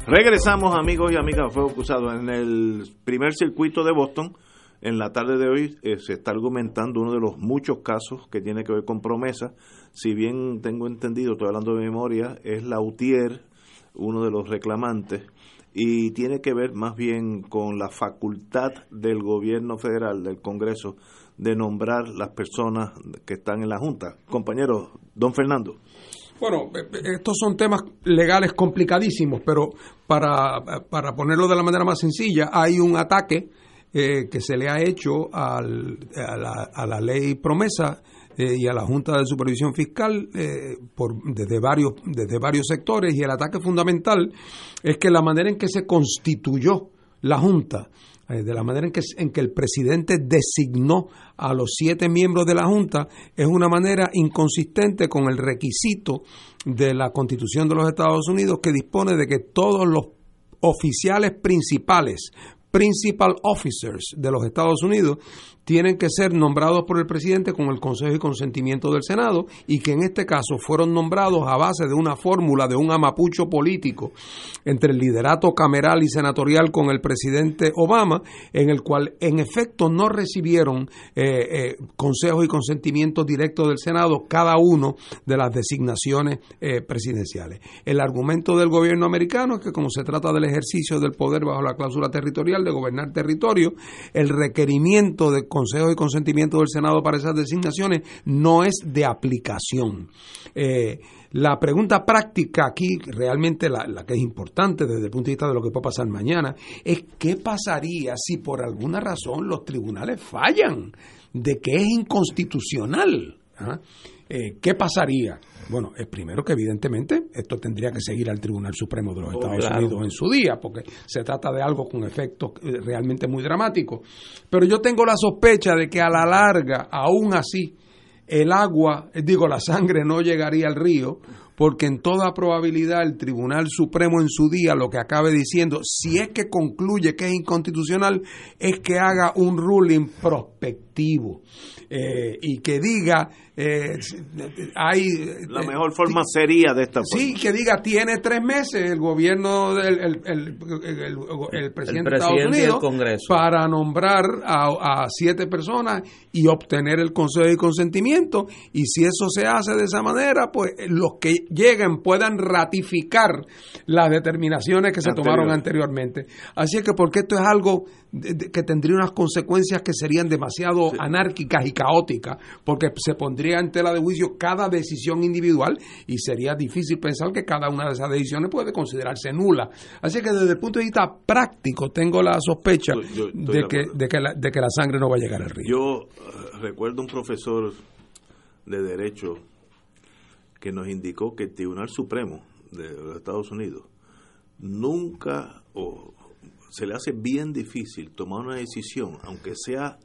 Regresamos, amigos y amigas, a Fuego Cruzado. En el primer circuito de Boston, en la tarde de hoy, eh, se está argumentando uno de los muchos casos que tiene que ver con promesa. Si bien tengo entendido, estoy hablando de memoria, es Lautier, uno de los reclamantes, y tiene que ver más bien con la facultad del gobierno federal, del Congreso, de nombrar las personas que están en la Junta. Compañero, don Fernando. Bueno, eh, eh, estos son temas legales complicadísimos, pero para, para ponerlo de la manera más sencilla, hay un ataque eh, que se le ha hecho al, a, la, a, la, ley promesa eh, y a la Junta de Supervisión Fiscal eh, por, desde, varios, desde varios sectores y el ataque fundamental es que la manera en que se constituyó la Junta, de la manera en que, en que el presidente designó a los siete miembros de la Junta, es una manera inconsistente con el requisito de la Constitución de los Estados Unidos que dispone de que todos los oficiales principales principal officers de los Estados Unidos tienen que ser nombrados por el presidente con el consejo y consentimiento del Senado y que en este caso fueron nombrados a base de una fórmula de un amapucho político entre el liderato cameral y senatorial con el presidente Obama, en el cual en efecto no recibieron eh, eh, consejo y consentimiento directo del Senado cada uno de las designaciones eh, presidenciales. El argumento del gobierno americano es que como se trata del ejercicio del poder bajo la cláusula territorial de gobernar territorio, el requerimiento de consejo y consentimiento del Senado para esas designaciones no es de aplicación. Eh, la pregunta práctica aquí, realmente la, que es importante desde el punto de vista de lo que puede pasar mañana, es qué pasaría si por alguna razón los tribunales fallan de que es inconstitucional. ¿Ah? Eh, ¿Qué pasaría? Bueno, es primero que evidentemente esto tendría que seguir al Tribunal Supremo de los Estados oh, claro. Unidos en su día, porque se trata de algo con efectos eh, realmente muy dramáticos. Pero yo tengo la sospecha de que a la larga, aún así, el agua, eh, digo, la sangre no llegaría al río, porque en toda probabilidad el Tribunal Supremo en su día lo que acabe diciendo, si es que concluye que es inconstitucional, es que haga un ruling prospectivo eh, y que diga eh, hay la mejor forma sería de esta forma. sí que diga tiene tres meses el gobierno del el, el, el, el presidente, de Estados Unidos para nombrar a, a, siete personas y obtener el consejo de consentimiento y si eso se hace de esa manera pues los que lleguen puedan ratificar las determinaciones que se Anterior. tomaron anteriormente así es que porque esto es algo de, de, que tendría unas consecuencias que serían demasiado sí. anárquicas y caóticas porque se pondría en tela de juicio cada decisión individual y sería difícil pensar que cada una de esas decisiones puede considerarse nula. Así que desde el punto de vista práctico tengo la sospecha yo, yo de, que, de, que la, de que la sangre no va a llegar al río. Yo uh, recuerdo un profesor de Derecho que nos indicó que el Tribunal Supremo de los Estados Unidos nunca o se le hace bien difícil tomar una decisión, aunque sea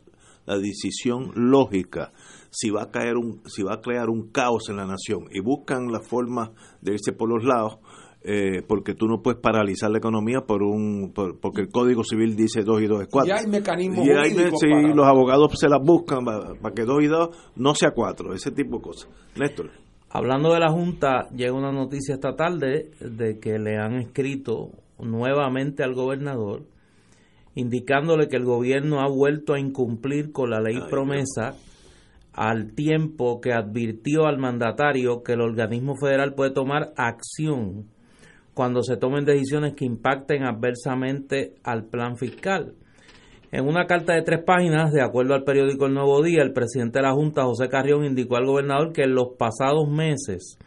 la decisión lógica si va a caer un si va a crear un caos en la nación y buscan la forma de irse por los lados eh, porque tú no puedes paralizar la economía por un por, porque el Código Civil dice 2 y 2 es 4. Y hay mecanismos y hay, sí, para... los abogados se las buscan para, para que 2 y 2 no sea 4, ese tipo de cosas. Néstor. Hablando de la Junta, llega una noticia esta tarde de que le han escrito nuevamente al gobernador indicándole que el gobierno ha vuelto a incumplir con la ley Ay, promesa no. al tiempo que advirtió al mandatario que el organismo federal puede tomar acción cuando se tomen decisiones que impacten adversamente al plan fiscal. En una carta de tres páginas, de acuerdo al periódico El Nuevo Día, el presidente de la Junta, José Carrión, indicó al gobernador que en los pasados meses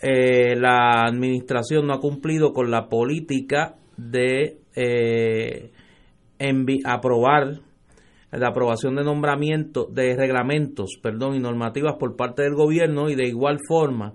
eh, la administración no ha cumplido con la política de eh, aprobar la aprobación de nombramientos, de reglamentos, perdón, y normativas por parte del gobierno y de igual forma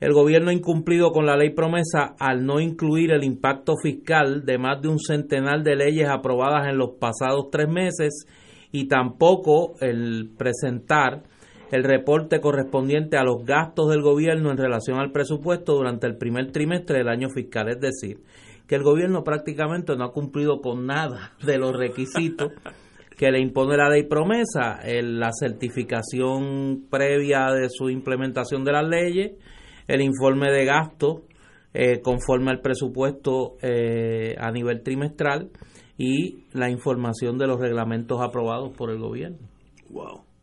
el gobierno ha incumplido con la ley promesa al no incluir el impacto fiscal de más de un centenar de leyes aprobadas en los pasados tres meses y tampoco el presentar el reporte correspondiente a los gastos del gobierno en relación al presupuesto durante el primer trimestre del año fiscal. Es decir, que el gobierno prácticamente no ha cumplido con nada de los requisitos que le impone la ley promesa, la certificación previa de su implementación de las leyes, el informe de gasto eh, conforme al presupuesto eh, a nivel trimestral y la información de los reglamentos aprobados por el gobierno. Wow.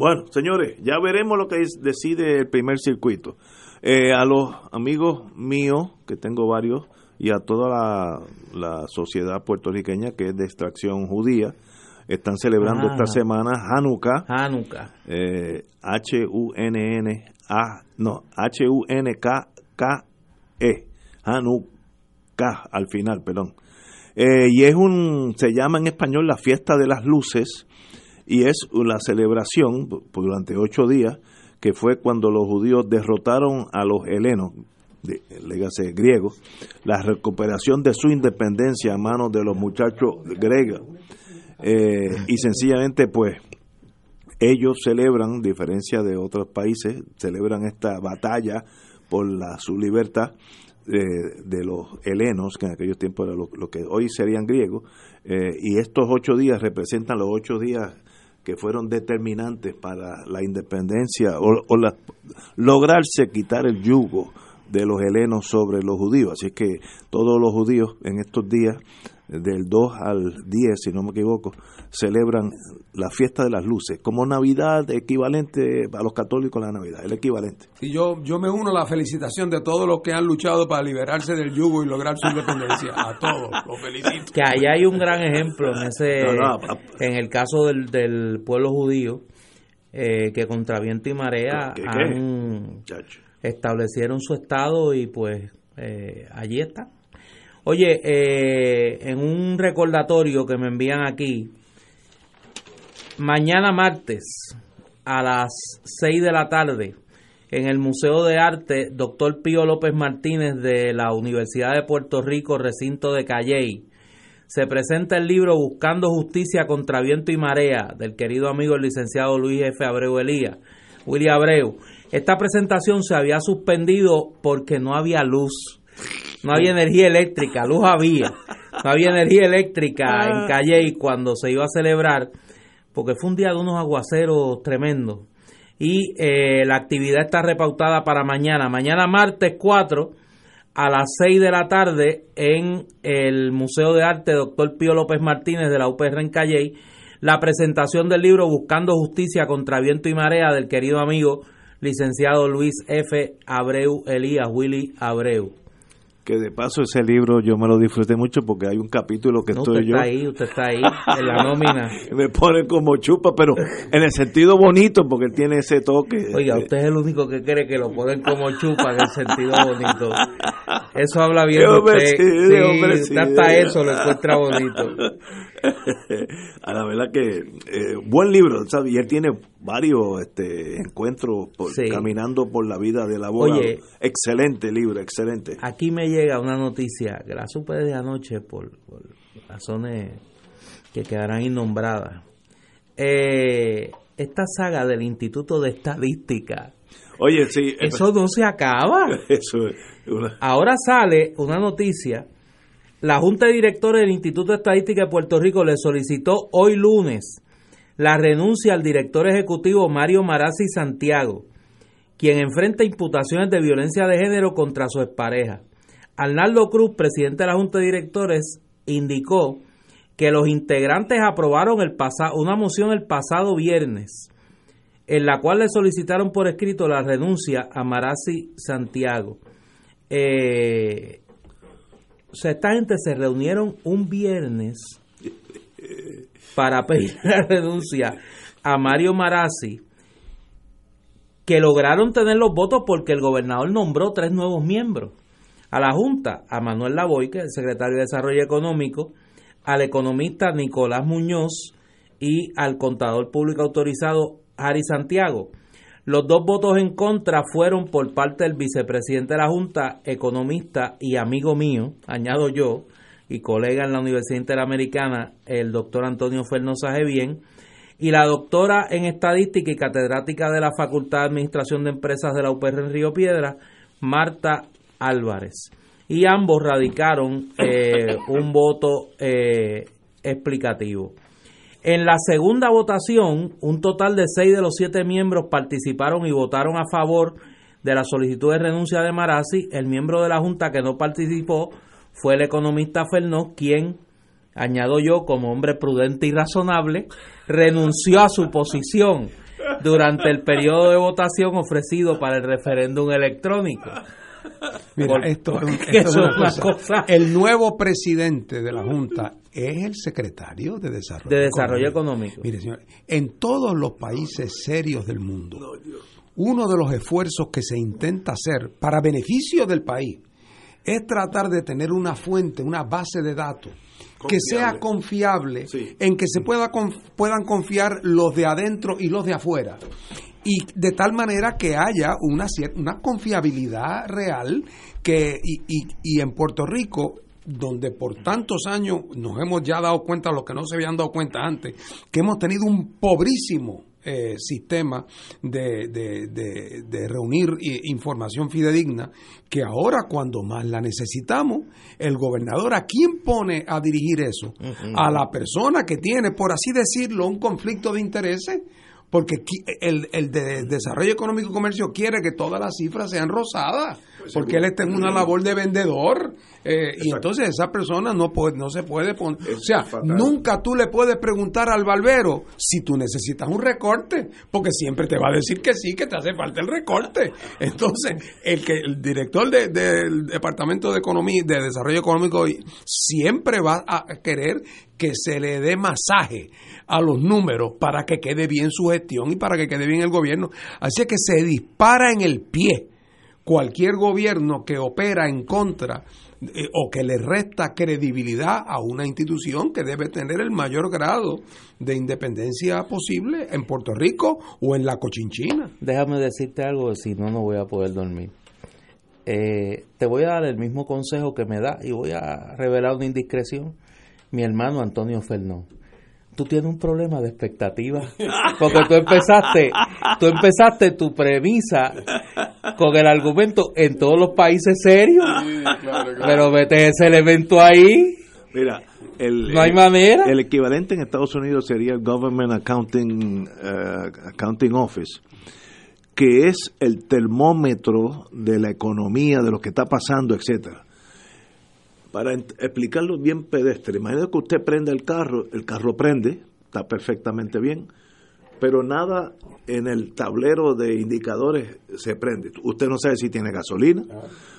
Bueno, señores, ya veremos lo que es- decide el primer circuito. Eh, a los amigos míos, que tengo varios, y a toda la, la sociedad puertorriqueña que es de extracción judía, están celebrando Ah. esta semana Hanukkah. Hanukkah. Eh, H-U-N-N-A, no, H-U-N-K-K-E. Hanukkah, al final, perdón. Eh, y es un, se llama en español la fiesta de las luces, y es la celebración durante ocho días, que fue cuando los judíos derrotaron a los helenos, de, légase griegos, la recuperación de su independencia a manos de los muchachos griegos. Eh, y sencillamente, pues, ellos celebran, diferencia de otros países, celebran esta batalla por la, su libertad eh, de los helenos, que en aquellos tiempos era lo, lo que hoy serían griegos, eh, y estos ocho días representan los ocho días que fueron determinantes para la independencia o, lograrse quitar el yugo de los helenos sobre los judíos. Así que todos los judíos en estos días, del 2 al 10, si no me equivoco, celebran la fiesta de las luces, como Navidad equivalente a los católicos a la Navidad, el equivalente. Y yo, yo me uno a la felicitación de todos los que han luchado para liberarse del yugo y lograr su independencia. A todos, los felicito. Que allá hay un gran ejemplo en ese No, no, a- en el caso del, del pueblo judío eh, que contra viento y marea ¿Qué, qué? han establecieron su estado y pues eh, allí está. Oye, eh, en un recordatorio que me envían aquí, mañana martes a las 6 de la tarde en el Museo de Arte, doctor Pío López Martínez de la Universidad de Puerto Rico, recinto de Calley, se presenta el libro Buscando Justicia contra Viento y Marea del querido amigo el licenciado Luis F. Abreu Elías, Willy Abreu. Esta presentación se había suspendido porque no había luz, no había energía eléctrica, luz había, no había energía eléctrica en Calley cuando se iba a celebrar, porque fue un día de unos aguaceros tremendos. Y eh, la actividad está repautada para mañana, mañana martes 4 a las 6 de la tarde en el Museo de Arte Dr. Pío López Martínez de la UPR en Calley, la presentación del libro Buscando Justicia contra Viento y Marea del querido amigo licenciado Luis F. Abreu Elías, Willy Abreu. Que de paso ese libro yo me lo disfruté mucho porque hay un capítulo que No, estoy usted yo. está ahí, usted está ahí, en la nómina. me pone como chupa, pero en el sentido bonito porque él tiene ese toque. Oiga, usted es el único que cree que lo ponen como chupa en el sentido bonito. Eso habla bien de usted. sí, Sí, hasta eso lo encuentra bonito. a la verdad que eh, buen libro, ¿sabes? Y él tiene varios este, encuentros por- Sí. caminando por la vida del abogado. Oye. excelente libro, excelente. Aquí me llega una noticia que la supe desde anoche por, por razones que quedarán innombradas. Eh, esta saga del Instituto de Estadística, Oye, sí. eso no se acaba. Eso una- Ahora sale una noticia. La Junta de Directores del Instituto de Estadística de Puerto Rico le solicitó hoy lunes la renuncia al director ejecutivo Mario Marazzi Santiago, quien enfrenta imputaciones de violencia de género contra su expareja. Arnaldo Cruz, presidente de la Junta de Directores, indicó que los integrantes aprobaron el una moción el pasado viernes en la cual le solicitaron por escrito la renuncia a Marazzi Santiago. Eh, o sea, esta gente se reunieron un viernes para pedir la renuncia a Mario Marazzi, que lograron tener los votos porque el gobernador nombró tres nuevos miembros a la Junta, a Manuel Lavoy, que es el secretario de Desarrollo Económico, al economista Nicolás Muñoz y al contador público autorizado Harry Santiago. Los dos votos en contra fueron por parte del vicepresidente de la Junta, economista y amigo mío, añado yo, y colega en la Universidad Interamericana, el doctor Antonio Fernosa Bien, y la doctora en estadística y catedrática de la Facultad de Administración de Empresas de la UPR en Río Piedra, Marta Álvarez. Y ambos radicaron eh, un voto eh, explicativo. En la segunda votación, un total de seis de los siete miembros participaron y votaron a favor de la solicitud de renuncia de Marazzi, el miembro de la Junta que no participó fue el economista Fernó, quien, añado yo, como hombre prudente y razonable, renunció a su posición durante el periodo de votación ofrecido para el referéndum electrónico. Mira, esto, esto es eso una es una cosa. cosa- El nuevo presidente de la Junta es el secretario de Desarrollo, De Desarrollo Económico. Mire, señor, en todos los países serios del mundo, uno de los esfuerzos que se intenta hacer para beneficio del país es tratar de tener una fuente, una base de datos que sea confiable, en que se pueda conf- puedan confiar los de adentro y los de afuera. Y de tal manera que haya una, una confiabilidad real que y, y- y en Puerto Rico donde por tantos años nos hemos ya dado cuenta, los que no se habían dado cuenta antes, que hemos tenido un pobrísimo eh, sistema de, de- de- de reunir información fidedigna, que ahora cuando más la necesitamos, el gobernador, ¿a quién pone a dirigir eso? A la persona que tiene, por así decirlo, un conflicto de intereses. Porque el, el de Desarrollo Económico y Comercio quiere que todas las cifras sean rosadas, porque él está en una labor de vendedor, eh, y entonces esa persona no puede, no se puede poner, o sea, nunca tú le puedes preguntar al barbero si tú necesitas un recorte, porque siempre te va a decir que sí, que te hace falta el recorte. Entonces, el que el director de- del Departamento de Economía, de Desarrollo Económico, siempre va a querer que se le dé masaje a los números para que quede bien su gestión y para que quede bien el gobierno. Así es que se dispara en el pie cualquier gobierno que opera en contra eh, o que le resta credibilidad a una institución que debe tener el mayor grado de independencia posible en Puerto Rico o en la Cochinchina. Déjame decirte algo, si no, no voy a poder dormir. Eh, te voy a dar el mismo consejo que me da y voy a revelar una indiscreción. Mi hermano Antonio Fernó. Tú tienes un problema de expectativas. Porque tú empezaste, tú empezaste tu premisa con el argumento en todos los países serios. Pero vete ese elemento ahí. Mira, el, No hay el- manera. El equivalente en Estados Unidos sería el Government Accounting, eh, Accounting Office, que es el termómetro de la economía, de lo que está pasando, etcétera. Para explicarlo bien pedestre, imagínate que usted prende el carro, el carro prende, está perfectamente bien, pero nada en el tablero de indicadores se prende. Usted no sabe si tiene gasolina,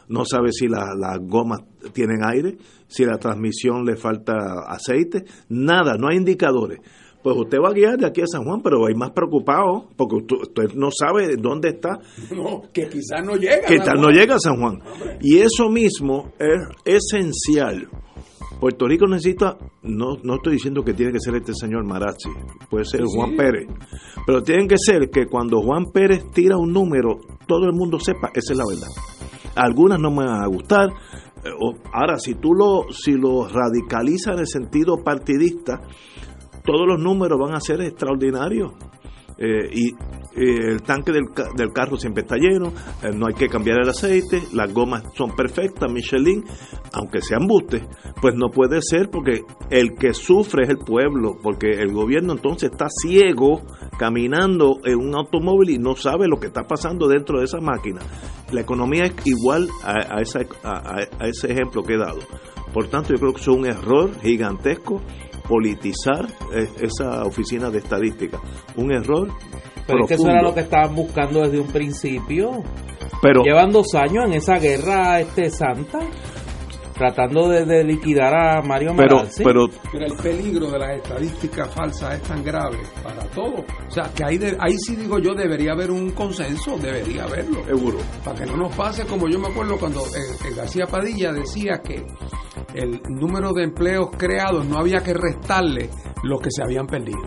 no sabe si la- las gomas tienen aire, si la transmisión le falta aceite, nada, no hay indicadores. Pues usted va a guiar de aquí a San Juan, pero ir más preocupado porque usted, usted no sabe dónde está No, que quizás no llega. que tal no llega a San Juan. Y eso mismo es esencial. Puerto Rico necesita, no, no estoy diciendo que tiene que ser este señor Marazzi, puede ser Sí, Juan. Pérez, pero tiene que ser que cuando Juan Pérez tira un número, todo el mundo sepa, esa es la verdad. Algunas no me van a gustar. eh, o- Ahora, si tú lo, si lo radicalizas en el sentido partidista, todos los números van a ser extraordinarios. Eh, y eh, el tanque del, del carro siempre está lleno, eh, no hay que cambiar el aceite, las gomas son perfectas, Michelin, aunque sean bustes, pues no puede ser porque el que sufre es el pueblo, porque el gobierno entonces está ciego caminando en un automóvil y no sabe lo que está pasando dentro de esa máquina. La economía es igual a, a esa- a ese ejemplo que he dado. Por tanto, yo creo que es un error gigantesco politizar esa oficina de estadística. Un error Pero es que eso era lo que estaban buscando desde un principio. Pero- Llevan dos años en esa guerra este santa, tratando de, de liquidar a Mario Pero- pero- Pero el peligro de las estadísticas falsas es tan grave para todos. O sea, que ahí, de- ahí sí digo yo, debería haber un consenso, debería haberlo. Seguro. Para que no nos pase como yo me acuerdo cuando eh, eh, García Padilla decía que el número de empleos creados no había que restarle los que se habían perdido.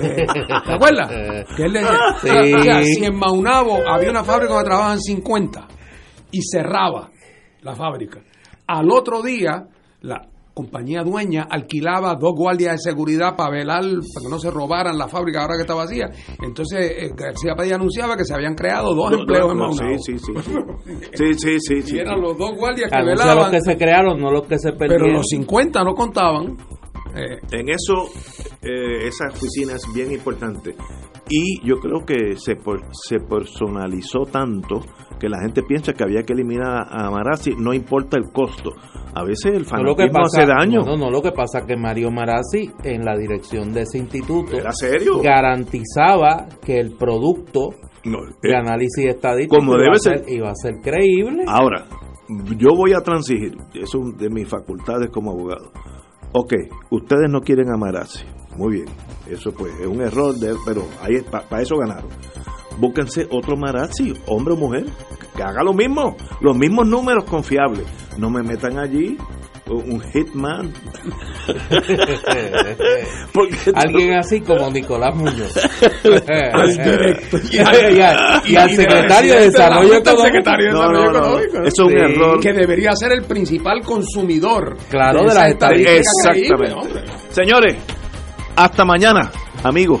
Eh, ¿Te acuerdas? Que él decía, o sea, Sí. o sea, si en Maunabo había una fábrica donde trabajaban 50 y cerraba la fábrica, al otro día la compañía dueña alquilaba dos guardias de seguridad para velar, para que no se robaran la fábrica ahora que está vacía. Entonces eh, García Padilla anunciaba que se habían creado dos No, empleos no, en no, Maunabo. sí, sí, sí, sí. Sí, sí, sí, sí, Y eran sí. los dos guardias que Anuncia velaban. los que se crearon, no los que se perdieron. Pero los 50 no contaban. Eh, En eso eh, esa oficina es bien importante. Y yo creo que se, por- se personalizó tanto que la gente piensa que había que eliminar a Marazzi, no importa el costo. A veces el No, lo que fanatismo pasa, hace daño. No, no, lo que pasa es que Mario Marazzi en la dirección de ese instituto ¿Era serio? garantizaba que el producto de eh, análisis estadístico como iba, debe a ser, ser. iba a ser creíble. Ahora, yo voy a transigir, eso es de mis facultades como abogado. Ok, ustedes no quieren a Marazzi, muy bien, eso pues es un error, pero para eso ganaron. Búsquense otro Marazzi, hombre o mujer, que haga lo mismo, los mismos números confiables. No me metan allí un hitman. Porque Alguien así como Nicolás Muñoz. Y, al- secretario de Desarrollo Económico. es un error. Que debería ser el principal consumidor. Claro, de las estadística Exactamente. Señores, hasta mañana, amigos.